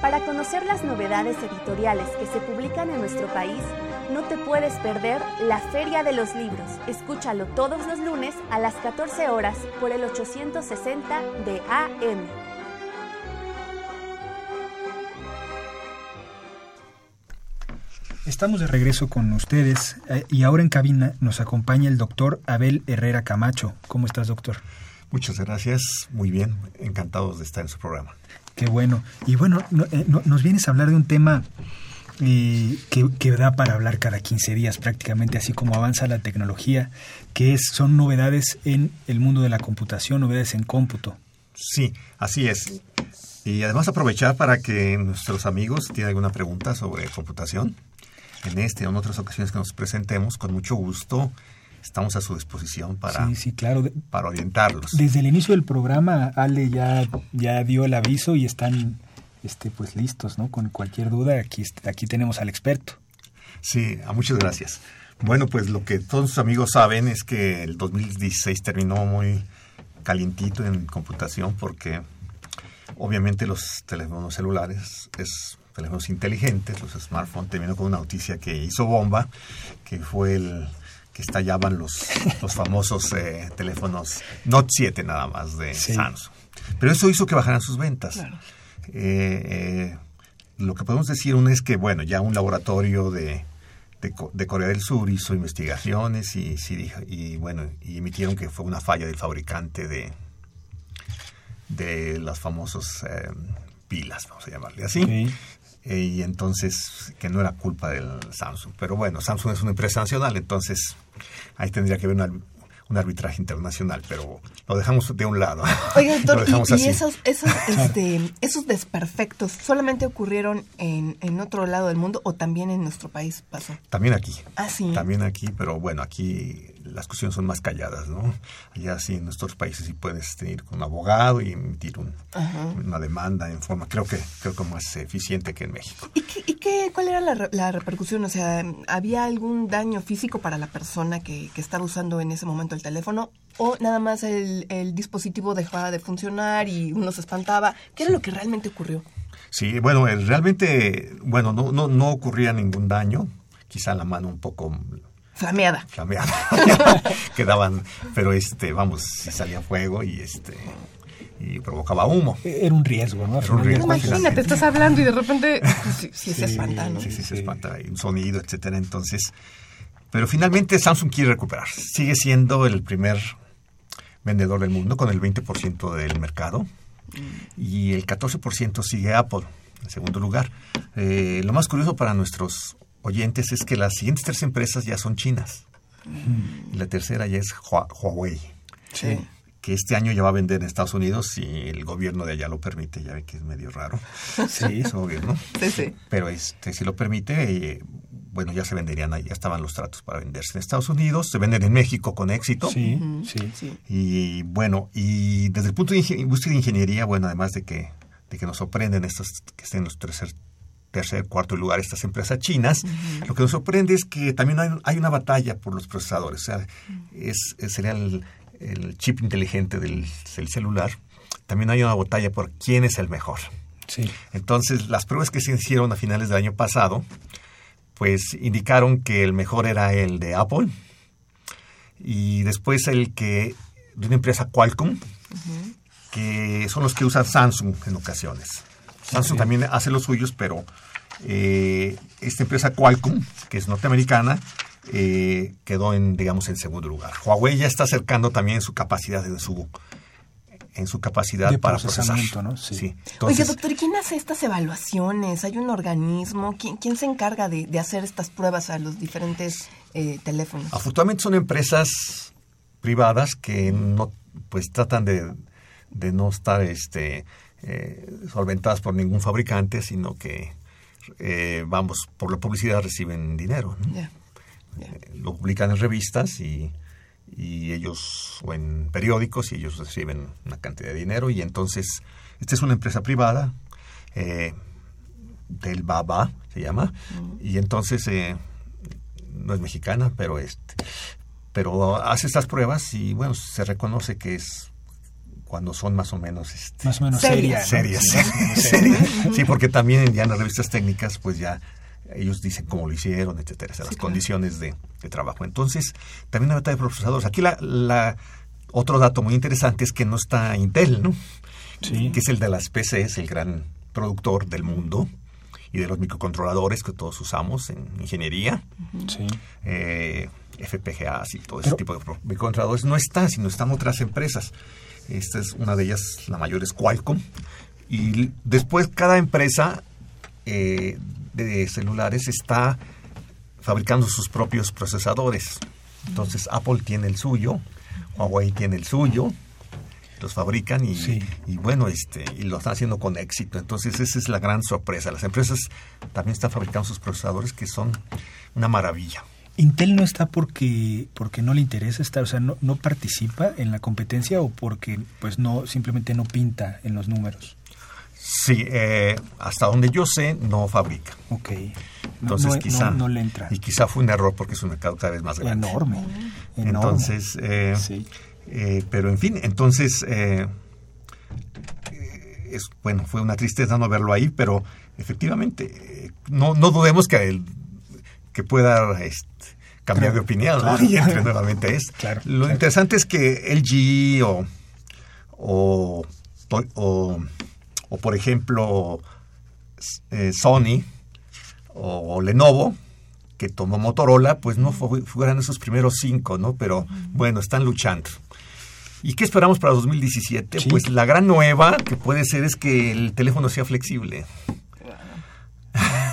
[SPEAKER 3] Para conocer las novedades editoriales que se publican en nuestro país, no te puedes perder la Feria de los Libros. Escúchalo todos los lunes a las 14 horas por el 860 de AM.
[SPEAKER 2] Estamos de regreso con ustedes eh, y ahora en cabina nos acompaña el doctor Abel Herrera Camacho. ¿Cómo estás, doctor?
[SPEAKER 9] Muchas gracias, muy bien, encantados de estar en su programa.
[SPEAKER 2] Qué bueno. Y bueno, eh, nos vienes a hablar de un tema eh, que, da para hablar cada 15 días prácticamente, así como avanza la tecnología, que es, son novedades en el mundo de la computación, novedades en cómputo.
[SPEAKER 9] Sí, así es. Y además aprovechar para que nuestros amigos tienen alguna pregunta sobre computación en este o en otras ocasiones que nos presentemos, con mucho gusto estamos a su disposición para,
[SPEAKER 2] claro.
[SPEAKER 9] para orientarlos.
[SPEAKER 2] Desde el inicio del programa, Ale ya, ya dio el aviso y están este, pues listos, ¿no? Con cualquier duda, aquí, aquí tenemos al experto.
[SPEAKER 9] Sí, a muchas gracias. Bueno, pues lo que todos sus amigos saben es que el 2016 terminó muy calientito en computación porque obviamente los teléfonos celulares es teléfonos inteligentes, los smartphones, terminó con una noticia que hizo bomba, que fue el que estallaban los, los famosos eh, teléfonos Note 7 nada más de Samsung. Pero eso hizo que bajaran sus ventas. Eh, eh, lo que podemos decir uno es que, bueno, ya un laboratorio de, de, Corea del Sur hizo investigaciones y, y, bueno, y emitieron que fue una falla del fabricante de, de las famosas pilas, vamos a llamarle así. Eh, y entonces que no era culpa del Samsung. Pero bueno, Samsung es una empresa nacional, entonces ahí tendría que haber una, un arbitraje internacional, pero lo dejamos de un lado.
[SPEAKER 1] Oiga, doctor, y, esos, esos, este, esos desperfectos solamente ocurrieron en, en otro lado del mundo o también en nuestro país pasó?
[SPEAKER 9] También aquí.
[SPEAKER 1] Ah, sí.
[SPEAKER 9] También aquí, pero bueno, aquí las cuestiones son más calladas, ¿no? Allá sí, en nuestros países sí puedes ir con un abogado y emitir una demanda en forma, creo que creo que más eficiente que en México.
[SPEAKER 1] ¿Y, qué, y qué, cuál era la, la, repercusión? O sea, ¿había algún daño físico para la persona que, que estaba usando en ese momento el teléfono? ¿O nada más el, el dispositivo dejaba de funcionar y uno se espantaba? ¿Qué era lo que realmente ocurrió?
[SPEAKER 9] Sí, bueno, eh, realmente, bueno, no, no, no ocurría ningún daño, quizá la mano un poco
[SPEAKER 1] Flameada.
[SPEAKER 9] Flameada. Quedaban, pero este, vamos, si salía fuego y este y provocaba humo.
[SPEAKER 2] Era un riesgo, ¿no?
[SPEAKER 1] Era un riesgo. Imagínate, estás hablando y de repente sí, sí, se espanta, ¿no?
[SPEAKER 9] Sí, sí, se espanta, un sonido, etcétera. Entonces, pero finalmente Samsung quiere recuperar. Sigue siendo el primer vendedor del mundo con el 20% del mercado y el 14% sigue Apple en segundo lugar. Eh, lo más curioso para nuestros oyentes es que las siguientes tres empresas ya son chinas. Y la tercera ya es Huawei. Que este año ya va a vender en Estados Unidos si el gobierno de allá lo permite. Ya ve que es medio raro. Sí, es gobierno.
[SPEAKER 1] Sí, sí.
[SPEAKER 9] Pero este, si lo permite, eh, bueno, ya se venderían ahí. Ya estaban los tratos para venderse en Estados Unidos. Se venden en México con éxito.
[SPEAKER 2] Sí, sí.
[SPEAKER 9] Y bueno, y desde el punto de vista de ingeniería, bueno, además de que, de que nos sorprenden estos que estén los tercer tercer, cuarto lugar estas empresas chinas. Lo que nos sorprende es que también hay, una batalla por los procesadores. O sea, es, sería el, chip inteligente del, celular. También hay una batalla por quién es el mejor.
[SPEAKER 2] Sí.
[SPEAKER 9] Entonces, las pruebas que se hicieron a finales del año pasado, pues indicaron que el mejor era el de Apple y después el que de una empresa Qualcomm, que son los que usan Samsung en ocasiones. Samsung también hace los suyos, pero eh, esta empresa Qualcomm, que es norteamericana, eh, quedó en, digamos, en segundo lugar. Huawei ya está acercando también su capacidad en su en su capacidad para procesar.
[SPEAKER 2] ¿no? Sí.
[SPEAKER 1] Oye, doctor, ¿y quién hace estas evaluaciones? ¿Hay un organismo? ¿Quién, quién se encarga de, hacer estas pruebas a los diferentes eh, teléfonos?
[SPEAKER 9] Afortunadamente son empresas privadas que no, pues tratan de, de no estar este eh, solventadas por ningún fabricante, sino que, eh, vamos, por la publicidad reciben dinero. Eh, lo publican en revistas y, y ellos, o en periódicos, y ellos reciben una cantidad de dinero, y entonces, esta es una empresa privada, eh, del Baba se llama, y entonces eh, no es mexicana, pero este, pero hace estas pruebas y bueno, se reconoce que es cuando son más o menos este,
[SPEAKER 2] más o menos serias
[SPEAKER 9] serias, serias. sí porque también ya en las revistas técnicas pues ya ellos dicen cómo lo hicieron etcétera las condiciones de, de, trabajo. Entonces también la batalla de procesadores. Aquí la, la otro dato muy interesante es que no está Intel no
[SPEAKER 2] sí.
[SPEAKER 9] que es el de las PCs el gran productor del mundo y de los microcontroladores que todos usamos en ingeniería.
[SPEAKER 2] Sí.
[SPEAKER 9] eh, FPGAs y todo ese tipo de microcontroladores. No está, sino están otras empresas. Esta es una de ellas, la mayor es Qualcomm. Y después cada empresa eh, de celulares está fabricando sus propios procesadores. Entonces Apple tiene el suyo, Huawei tiene el suyo, los fabrican y,
[SPEAKER 2] Sí.
[SPEAKER 9] y bueno, este, y lo están haciendo con éxito. Entonces esa es la gran sorpresa. Las empresas también están fabricando sus procesadores que son una maravilla.
[SPEAKER 2] Intel no está porque porque no le interesa estar, o sea, no, no participa en la competencia o porque pues no simplemente no pinta en los números.
[SPEAKER 9] Sí, eh, hasta donde yo sé, no fabrica.
[SPEAKER 2] Ok.
[SPEAKER 9] Entonces
[SPEAKER 2] no,
[SPEAKER 9] quizá...
[SPEAKER 2] no, no le entra.
[SPEAKER 9] Y quizá fue un error porque es un mercado cada vez más grande.
[SPEAKER 2] Enorme. enorme.
[SPEAKER 9] Entonces, eh,
[SPEAKER 2] Sí.
[SPEAKER 9] eh, pero en fin, entonces, es, bueno, fue una tristeza no verlo ahí, pero efectivamente, eh, no, no dudemos que, el- que pueda este, cambiar
[SPEAKER 2] Claro,
[SPEAKER 9] de opinión ¿no?
[SPEAKER 2] claro.
[SPEAKER 9] y entre nuevamente es.
[SPEAKER 2] Claro,
[SPEAKER 9] Lo interesante es que LG o, o, o, o, por ejemplo, eh, Sony o, Lenovo, que tomó Motorola, pues no fu- fueran esos primeros cinco, ¿no? Pero bueno, están luchando. ¿Y qué esperamos para 2017?
[SPEAKER 2] Sí.
[SPEAKER 9] Pues la gran nueva que puede ser es que el teléfono sea flexible.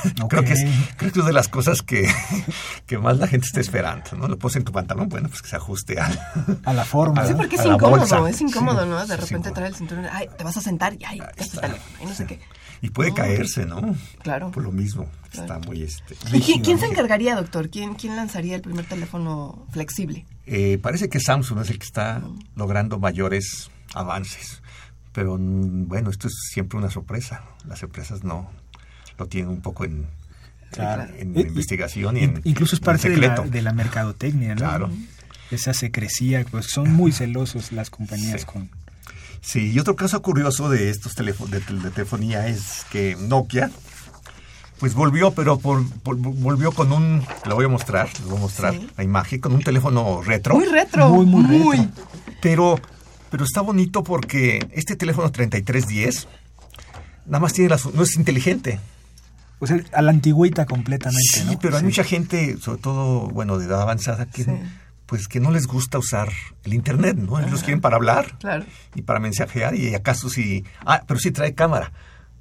[SPEAKER 9] Creo que es creo que es de las cosas que, que más la gente está esperando, ¿no? Lo pones en tu pantalón, bueno, pues que se ajuste al...
[SPEAKER 2] a la forma.
[SPEAKER 1] Sí, porque es incómodo,
[SPEAKER 9] bolsa.
[SPEAKER 1] es incómodo,
[SPEAKER 9] Sí,
[SPEAKER 1] ¿no? De repente traer el cinturón, ay, te vas a sentar y ay,
[SPEAKER 9] Ahí
[SPEAKER 1] ya está
[SPEAKER 9] está.
[SPEAKER 1] el teléfono, y no sé qué.
[SPEAKER 9] Y puede
[SPEAKER 1] No.
[SPEAKER 9] caerse, ¿no?
[SPEAKER 1] Claro.
[SPEAKER 9] Por lo mismo,
[SPEAKER 1] Claro.
[SPEAKER 9] está muy este...
[SPEAKER 1] ¿Y quién, quién se encargaría, doctor? ¿Quién, ¿Quién lanzaría el primer teléfono flexible?
[SPEAKER 9] Eh, parece que Samsung es el que está logrando mayores avances. Pero mm, bueno, esto es siempre una sorpresa. Las empresas no lo tienen un poco en,
[SPEAKER 2] Claro.
[SPEAKER 9] en
[SPEAKER 2] Eh,
[SPEAKER 9] investigación y
[SPEAKER 2] in-
[SPEAKER 9] en
[SPEAKER 2] Incluso es
[SPEAKER 9] en
[SPEAKER 2] parte de la, de la mercadotecnia, ¿no?
[SPEAKER 9] Claro.
[SPEAKER 2] Esa secrecía, pues son muy celosos las compañías
[SPEAKER 9] Sí.
[SPEAKER 2] con...
[SPEAKER 9] Sí, y otro caso curioso de estos teléfonos de, tel- de telefonía es que Nokia pues volvió, pero por, por- volvió con un, lo voy a mostrar, lo voy a mostrar
[SPEAKER 1] Sí.
[SPEAKER 9] la imagen, con un teléfono retro.
[SPEAKER 1] Muy retro.
[SPEAKER 2] Muy, muy retro.
[SPEAKER 9] Pero, pero está bonito porque este teléfono 3310 nada más tiene las, no es inteligente.
[SPEAKER 2] O sea, a la antigüita completamente,
[SPEAKER 9] Sí,
[SPEAKER 2] ¿no?
[SPEAKER 9] pero hay
[SPEAKER 2] Sí.
[SPEAKER 9] mucha gente, sobre todo, bueno, de edad avanzada, que
[SPEAKER 1] Sí.
[SPEAKER 9] pues que no les gusta usar el internet, ¿no? Ellos los quieren para hablar
[SPEAKER 1] Claro.
[SPEAKER 9] y para mensajear y acaso sí, ah, pero sí trae cámara.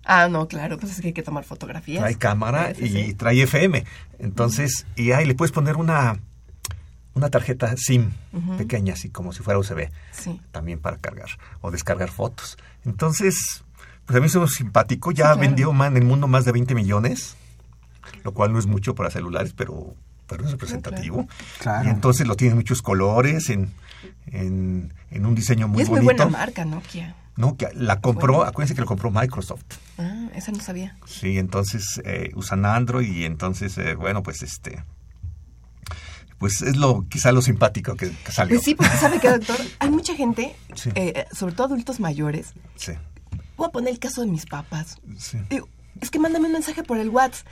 [SPEAKER 1] Ah, no, claro, pues es que hay que tomar fotografías.
[SPEAKER 9] trae cámara
[SPEAKER 1] Sí,
[SPEAKER 9] y trae FM. Entonces, y ahí le puedes poner una una tarjeta SIM pequeña, así como si fuera USB,
[SPEAKER 1] Sí.
[SPEAKER 9] también para cargar o descargar fotos. Entonces, pues a mí eso es simpático. Ya
[SPEAKER 1] claro.
[SPEAKER 9] vendió más en el mundo más de 20 millones, lo cual no es mucho para celulares, pero, pero es representativo.
[SPEAKER 2] Claro.
[SPEAKER 9] Y entonces lo tiene en muchos colores, en, en, en un diseño muy
[SPEAKER 1] y es muy
[SPEAKER 9] bonito.
[SPEAKER 1] buena marca, Nokia.
[SPEAKER 9] No, que la compró,
[SPEAKER 1] Bueno.
[SPEAKER 9] acuérdense que lo compró Microsoft.
[SPEAKER 1] Ah, esa no sabía.
[SPEAKER 9] Sí, entonces eh, usan Android y entonces, eh, bueno, pues este, pues es lo quizá lo simpático que, que salió.
[SPEAKER 1] Pues sí, porque sabe que, doctor, hay mucha gente,
[SPEAKER 9] Sí.
[SPEAKER 1] eh, sobre todo adultos mayores.
[SPEAKER 9] Sí,
[SPEAKER 1] Voy a poner el caso de mis papás.
[SPEAKER 9] sí.
[SPEAKER 1] Digo, es que mándame un mensaje por el WhatsApp.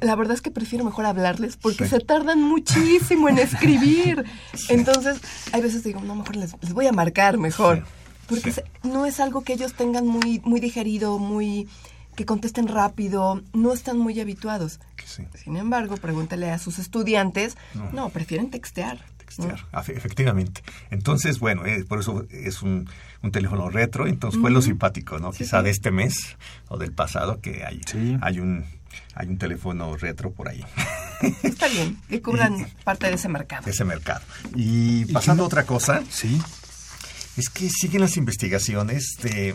[SPEAKER 1] La verdad es que prefiero mejor hablarles porque
[SPEAKER 9] Sí.
[SPEAKER 1] se tardan muchísimo en escribir. Entonces, hay veces digo, no, mejor les, les voy a marcar mejor. Porque se- no es algo que ellos tengan muy, muy digerido, muy que contesten rápido, no están muy habituados.
[SPEAKER 9] Sí.
[SPEAKER 1] Sin embargo, pregúntale a sus estudiantes,
[SPEAKER 9] No.
[SPEAKER 1] no, prefieren textear.
[SPEAKER 9] Textear, efectivamente. Entonces, bueno, eh, por eso es un, un teléfono retro, entonces fue lo simpático, ¿no?
[SPEAKER 1] Sí,
[SPEAKER 9] Quizá
[SPEAKER 1] sí.
[SPEAKER 9] de este mes o del pasado que hay,
[SPEAKER 2] Sí.
[SPEAKER 9] hay un hay un teléfono retro por ahí,
[SPEAKER 1] Está bien, que cubran parte de ese mercado.
[SPEAKER 9] de ese mercado. Y pasando a otra cosa,
[SPEAKER 2] Sí.
[SPEAKER 9] es que siguen las investigaciones de,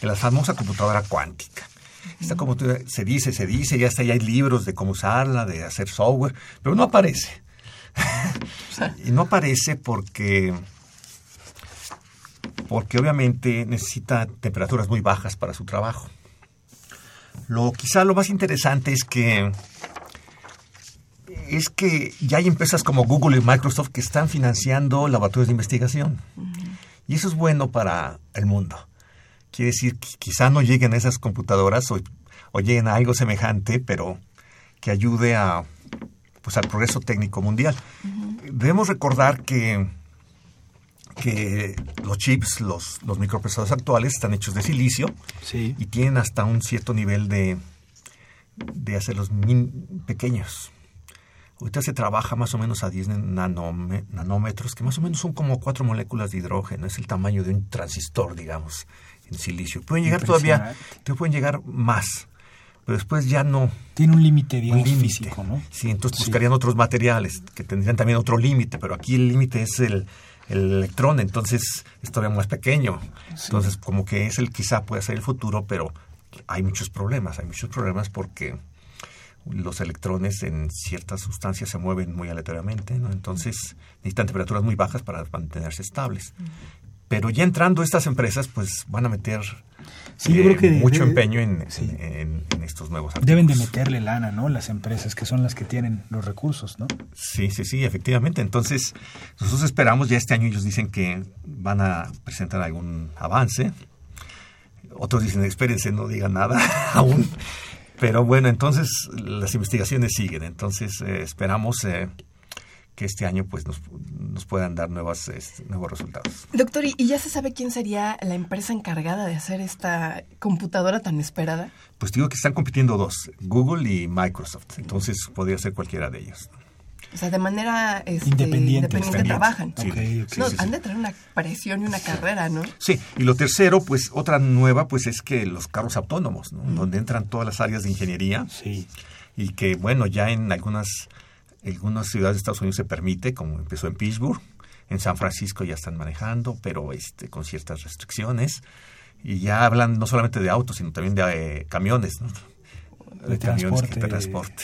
[SPEAKER 9] de la famosa computadora cuántica. Esta computadora se dice, se dice, ya está, ya hay libros de cómo usarla, de hacer software, pero no aparece. y no aparece porque porque obviamente necesita temperaturas muy bajas para su trabajo. Lo quizá lo más interesante es que es que ya hay empresas como Google y Microsoft que están financiando laboratorios de investigación. Y eso es bueno para el mundo. Quiere decir que quizá no lleguen a esas computadoras o, o lleguen a algo semejante, pero que ayude a pues al progreso técnico mundial. Debemos recordar que que los chips, los, los microprocesadores actuales están hechos de silicio
[SPEAKER 2] Sí.
[SPEAKER 9] y tienen hasta un cierto nivel de, de hacerlos min- pequeños. Ahorita se trabaja más o menos a 10 nanome- nanómetros, que más o menos son como cuatro moléculas de hidrógeno. Es el tamaño de un transistor, digamos, en silicio. Pueden llegar todavía, pueden llegar más, pero después ya no.
[SPEAKER 2] Tiene un límite,
[SPEAKER 9] Un
[SPEAKER 2] digamos,
[SPEAKER 9] límite.
[SPEAKER 2] físico, ¿no?
[SPEAKER 9] Sí, entonces
[SPEAKER 2] Sí.
[SPEAKER 9] buscarían otros materiales que tendrían también otro límite, pero aquí el límite es el, el electrón, entonces es todavía más pequeño. Entonces, como que es el quizá puede ser el futuro, pero hay muchos problemas, hay muchos problemas porque los electrones en ciertas sustancias se mueven muy aleatoriamente, ¿no? Entonces necesitan temperaturas muy bajas para mantenerse estables. Pero ya entrando estas empresas, pues van a meter
[SPEAKER 2] Sí, yo creo que
[SPEAKER 9] mucho
[SPEAKER 2] debe-
[SPEAKER 9] empeño en,
[SPEAKER 2] sí.
[SPEAKER 9] en- en estos nuevos
[SPEAKER 2] Deben de
[SPEAKER 9] artículos.
[SPEAKER 2] meterle lana, ¿no? Las empresas que son las que tienen los recursos, ¿no?
[SPEAKER 9] Sí, sí, sí, efectivamente. Entonces, nosotros esperamos, ya este año ellos dicen que van a presentar algún avance. Otros dicen, espérense, no digan nada aún. Pero bueno, entonces las investigaciones siguen. Entonces, eh, esperamos eh, que este año pues nos, nos puedan dar nuevas, este, nuevos resultados.
[SPEAKER 1] Doctor, ¿y ya se sabe quién sería la empresa encargada de hacer esta computadora tan esperada?
[SPEAKER 9] Pues digo que están compitiendo dos, Google y Microsoft. Entonces, podría ser cualquiera de ellos.
[SPEAKER 1] O sea, de manera este,
[SPEAKER 2] Independiente.
[SPEAKER 1] independiente
[SPEAKER 9] Independiente.
[SPEAKER 1] trabajan.
[SPEAKER 9] Sí,
[SPEAKER 2] Ok, ok.
[SPEAKER 1] No,
[SPEAKER 9] sí, sí,
[SPEAKER 1] han
[SPEAKER 9] sí.
[SPEAKER 1] de tener una presión y una carrera, ¿no?
[SPEAKER 9] Sí, y lo tercero, pues otra nueva, pues es que los carros autónomos, ¿no? donde entran todas las áreas de ingeniería
[SPEAKER 2] Sí.
[SPEAKER 9] y que, bueno, ya en algunas, algunas ciudades de Estados Unidos se permite, como empezó en Pittsburgh, en San Francisco ya están manejando, pero este, con ciertas restricciones. Y ya hablan no solamente de autos, sino también de eh, camiones, ¿no?
[SPEAKER 2] De
[SPEAKER 9] camiones que
[SPEAKER 2] transporte.
[SPEAKER 9] de transporte.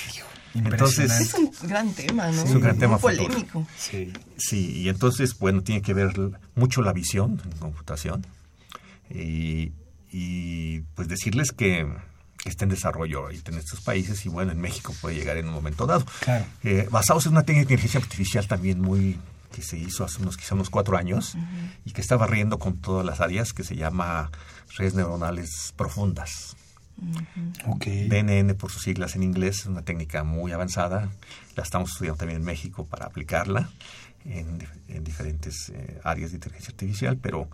[SPEAKER 9] Entonces,
[SPEAKER 1] Es un gran tema, ¿no?
[SPEAKER 9] Es un gran tema
[SPEAKER 1] Muy
[SPEAKER 9] futuro.
[SPEAKER 1] polémico.
[SPEAKER 2] Sí.
[SPEAKER 9] Sí, y entonces, bueno, tiene que ver mucho la visión en computación. Y, y, pues decirles que está en desarrollo ahorita en estos países y bueno, en México puede llegar en un momento dado.
[SPEAKER 2] Claro.
[SPEAKER 9] Eh, basados en una técnica de inteligencia artificial también muy que se hizo hace unos quizá unos cuatro años y que está barriendo con todas las áreas que se llama redes neuronales profundas.
[SPEAKER 2] Ok.
[SPEAKER 9] DNN por sus siglas en inglés, es una técnica muy avanzada. La estamos estudiando también en México para aplicarla en diferentes eh, áreas de inteligencia artificial, pero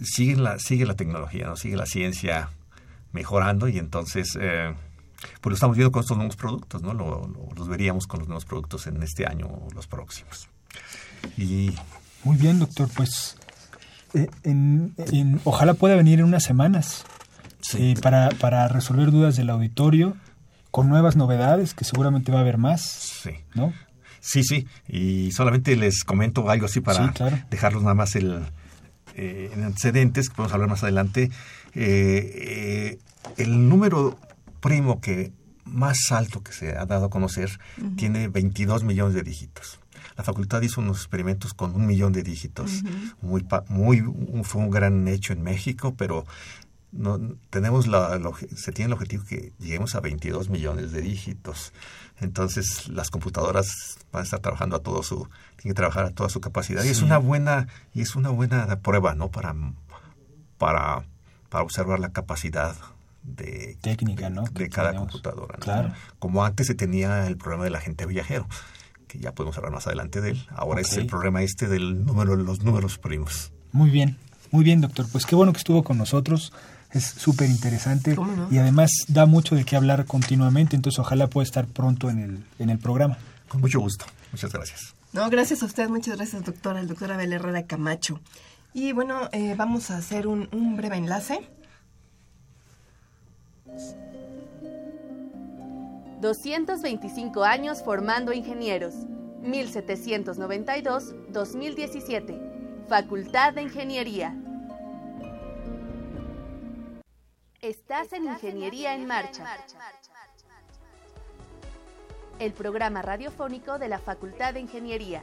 [SPEAKER 9] sigue la, sigue la tecnología, ¿no? sigue la ciencia mejorando y entonces eh, pues lo estamos viendo con estos nuevos productos, ¿no? Lo, lo- los veríamos con los nuevos productos en este año o los próximos. Y
[SPEAKER 2] Muy bien, doctor. Pues eh, en- en- ojalá pueda venir en unas semanas
[SPEAKER 9] Sí.
[SPEAKER 2] eh, para, para resolver dudas del auditorio con nuevas novedades, que seguramente va a haber más,
[SPEAKER 9] sí.
[SPEAKER 2] ¿no?
[SPEAKER 9] Sí, sí, y solamente les comento algo así para
[SPEAKER 2] Sí, claro.
[SPEAKER 9] dejarlos nada más el, eh, en antecedentes, que podemos hablar más adelante. Eh, eh, el número primo que más alto que se ha dado a conocer tiene 22 millones de dígitos. La facultad hizo unos experimentos con un millón de dígitos. Muy, pa- muy, fue un gran hecho en México, pero no, tenemos la, se tiene el objetivo que lleguemos a 22 millones de dígitos. Entonces las computadoras van a estar trabajando a todo su, tienen que trabajar a toda su capacidad. Y es una buena, y es una buena prueba, ¿no? Para, para, para observar la capacidad de
[SPEAKER 2] Técnica, ¿no?
[SPEAKER 9] de cada
[SPEAKER 2] tenemos.
[SPEAKER 9] computadora. ¿no?
[SPEAKER 2] Claro.
[SPEAKER 9] Como antes se tenía el problema del agente viajero, que ya podemos hablar más adelante de él. Ahora es el problema este del número, los números primos.
[SPEAKER 2] Muy bien, muy bien, doctor. Pues qué bueno que estuvo con nosotros. Es súper interesante y además da mucho de qué hablar continuamente, entonces ojalá pueda estar pronto en el, en el programa.
[SPEAKER 9] Con mucho gusto. Muchas gracias.
[SPEAKER 1] No, gracias a usted, muchas gracias, doctora, el doctor Abel Herrera Camacho. Y bueno, eh, vamos a hacer un, un breve enlace.
[SPEAKER 3] 225 años formando ingenieros. 1792-2017. Facultad de Ingeniería. Estás en Ingeniería en Marcha. el programa radiofónico de la Facultad de Ingeniería.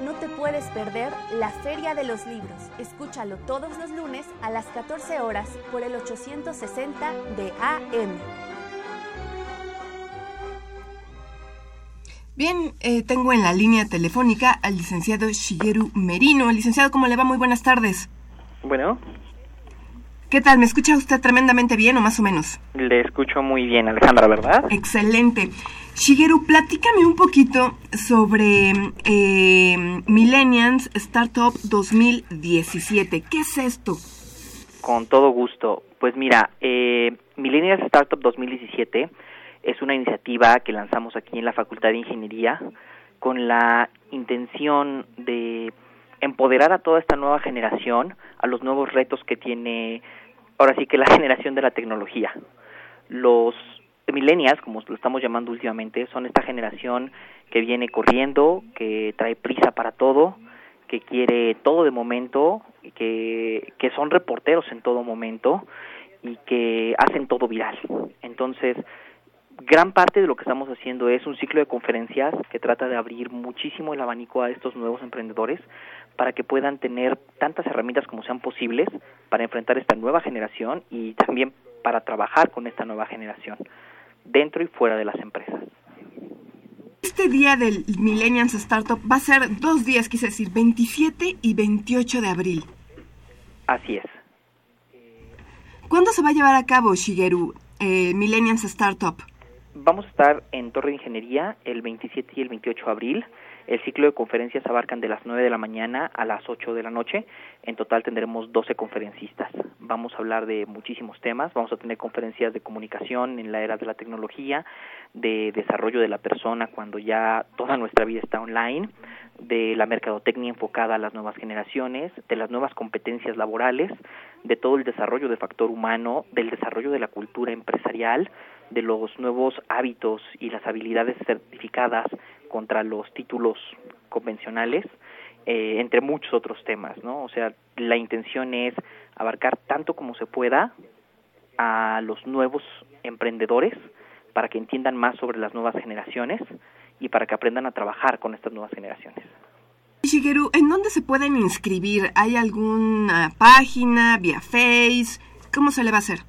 [SPEAKER 3] no te puedes perder la Feria de los Libros. Escúchalo todos los lunes a las 14 horas por el 860 de AM.
[SPEAKER 1] Bien, eh, tengo en la línea telefónica al licenciado Shigeru Merino. Licenciado, ¿cómo le va? Muy buenas tardes.
[SPEAKER 10] Bueno.
[SPEAKER 1] ¿Qué tal? ¿Me escucha usted tremendamente bien o más o menos?
[SPEAKER 10] Le escucho muy bien, Alejandra, ¿verdad?
[SPEAKER 1] Excelente. Shigeru, platícame un poquito sobre eh, Millennials Startup 2017. ¿Qué es esto?
[SPEAKER 10] Con todo gusto. Pues mira, eh, Millennials Startup 2017 es una iniciativa que lanzamos aquí en la Facultad de Ingeniería con la intención de empoderar a toda esta nueva generación a los nuevos retos que tiene ahora sí que la generación de la tecnología. Los millennials, como lo estamos llamando últimamente, son esta generación que viene corriendo, que trae prisa para todo, que quiere todo de momento, que, que son reporteros en todo momento y que hacen todo viral. Entonces, gran parte de lo que estamos haciendo es un ciclo de conferencias que trata de abrir muchísimo el abanico a estos nuevos emprendedores para que puedan tener tantas herramientas como sean posibles para enfrentar esta nueva generación y también para trabajar con esta nueva generación dentro y fuera de las empresas.
[SPEAKER 1] Este día del Millennials Startup va a ser dos días, quise decir, 27 y 28 de abril.
[SPEAKER 10] Así es.
[SPEAKER 1] ¿Cuándo se va a llevar a cabo, Shigeru, Millennials Startup?
[SPEAKER 10] Vamos a estar en Torre de Ingeniería el 27 y el 28 de abril. El ciclo de conferencias abarcan de las 9 de la mañana a las 8 de la noche. En total tendremos 12 conferencistas. Vamos a hablar de muchísimos temas. Vamos a tener conferencias de comunicación en la era de la tecnología, de desarrollo de la persona cuando ya toda nuestra vida está online, de la mercadotecnia enfocada a las nuevas generaciones, de las nuevas competencias laborales, de todo el desarrollo de factor humano, del desarrollo de la cultura empresarial, de los nuevos hábitos y las habilidades certificadas contra los títulos convencionales, eh, entre muchos otros temas, ¿no? O sea, la intención es abarcar tanto como se pueda a los nuevos emprendedores para que entiendan más sobre las nuevas generaciones y para que aprendan a trabajar con estas nuevas generaciones.
[SPEAKER 1] Shigeru, ¿en dónde se pueden inscribir? ¿Hay alguna página, vía Face? ¿Cómo se le va a hacer?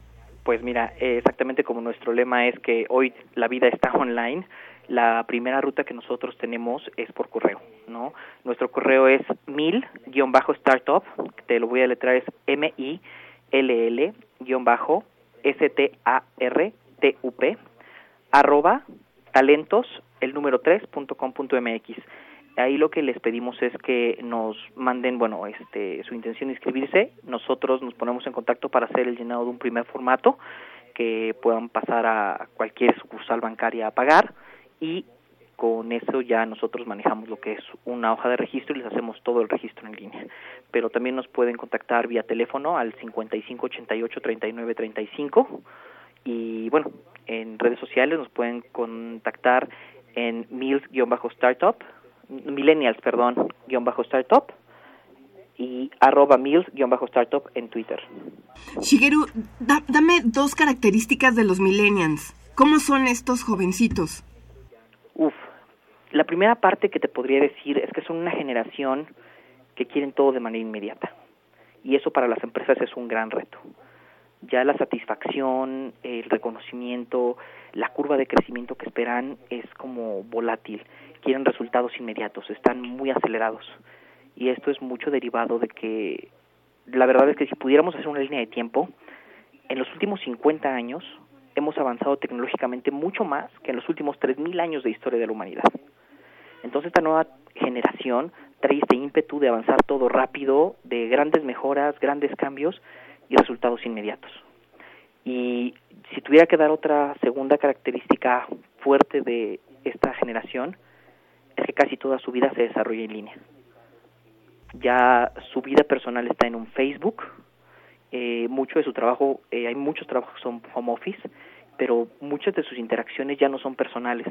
[SPEAKER 10] Pues mira, eh, exactamente como nuestro lema es que hoy la vida está online, la primera ruta que nosotros tenemos es por correo, ¿no? Nuestro correo es mil-startup, te lo voy a letrar, es M-I-L-L-S-T-A-R-T-U-P, arroba talentos, el número 3, punto com punto MX. Ahí lo que les pedimos es que nos manden, bueno, este, su intención de inscribirse. Nosotros nos ponemos en contacto para hacer el llenado de un primer formato que puedan pasar a cualquier sucursal bancaria a pagar y con eso ya nosotros manejamos lo que es una hoja de registro y les hacemos todo el registro en línea. Pero también nos pueden contactar vía teléfono al 5588-3935 y bueno, en redes sociales nos pueden contactar en mills-startup, millennials, perdón, guion bajo startup y arroba mills-startup en Twitter.
[SPEAKER 1] Shigeru, dame dos características de los millennials. ¿Cómo son estos jovencitos?
[SPEAKER 10] La primera parte que te podría decir es que son una generación que quieren todo de manera inmediata. Y eso para las empresas es un gran reto. Ya la satisfacción, el reconocimiento, la curva de crecimiento que esperan es como volátil. Quieren resultados inmediatos, están muy acelerados. Y esto es mucho derivado de que la verdad es que si pudiéramos hacer una línea de tiempo, en los últimos 50 años hemos avanzado tecnológicamente mucho más que en los últimos 3.000 años de historia de la humanidad. Entonces esta nueva generación trae este ímpetu de avanzar todo rápido, de grandes mejoras, grandes cambios y resultados inmediatos. Y si tuviera que dar otra segunda característica fuerte de esta generación, es que casi toda su vida se desarrolla en línea. Ya su vida personal está en un Facebook eh, mucho de su trabajo, eh, hay muchos trabajos que son home office, pero muchas de sus interacciones ya no son personales,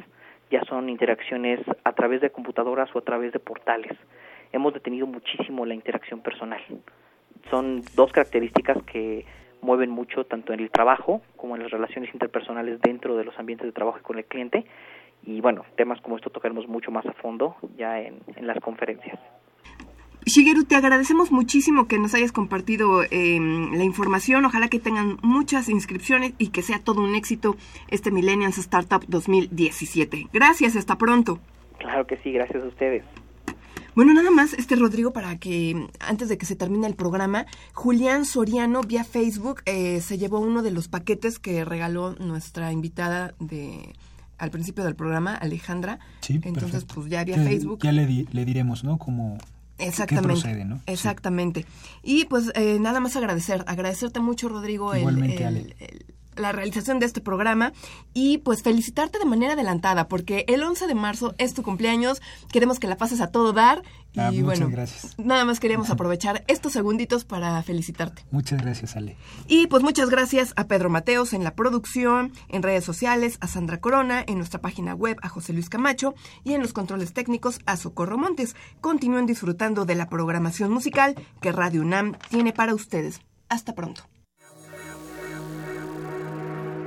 [SPEAKER 10] ya son interacciones a través de computadoras o a través de portales. Hemos detenido muchísimo la interacción personal. Son dos características que mueven mucho tanto en el trabajo como en las relaciones interpersonales dentro de los ambientes de trabajo y con el cliente. Y bueno, temas como esto tocaremos mucho más a fondo ya en, las conferencias.
[SPEAKER 1] Shigeru, te agradecemos muchísimo que nos hayas compartido eh, la información. Ojalá que tengan muchas inscripciones y que sea todo un éxito este Millennials Startup 2017. Gracias, hasta pronto.
[SPEAKER 10] Claro que sí, gracias a ustedes.
[SPEAKER 1] Bueno, nada más, este Rodrigo, para que antes de que se termine el programa, Julián Soriano vía Facebook eh, se llevó uno de los paquetes que regaló nuestra invitada de al principio del programa, Alejandra.
[SPEAKER 2] Sí,
[SPEAKER 1] Entonces,
[SPEAKER 2] perfecto.
[SPEAKER 1] pues ya vía Facebook.
[SPEAKER 2] Ya le, di- le diremos, ¿no? Como
[SPEAKER 1] Exactamente.
[SPEAKER 2] ¿Qué procede, no?
[SPEAKER 1] Exactamente. Y pues eh, nada más agradecer, agradecerte mucho, Rodrigo, el- la realización de este programa y pues felicitarte de manera adelantada porque el 11 de marzo es tu cumpleaños, queremos que la pases a todo dar y
[SPEAKER 2] Ah,
[SPEAKER 1] bueno,
[SPEAKER 2] gracias.
[SPEAKER 1] nada más queríamos aprovechar estos segunditos para felicitarte.
[SPEAKER 2] Muchas gracias, Ale.
[SPEAKER 1] Y pues muchas gracias a Pedro Mateos en la producción, en redes sociales, a Sandra Corona, en nuestra página web, a José Luis Camacho y en los controles técnicos a Socorro Montes. Continúen disfrutando de la programación musical que Radio UNAM tiene para ustedes. Hasta pronto.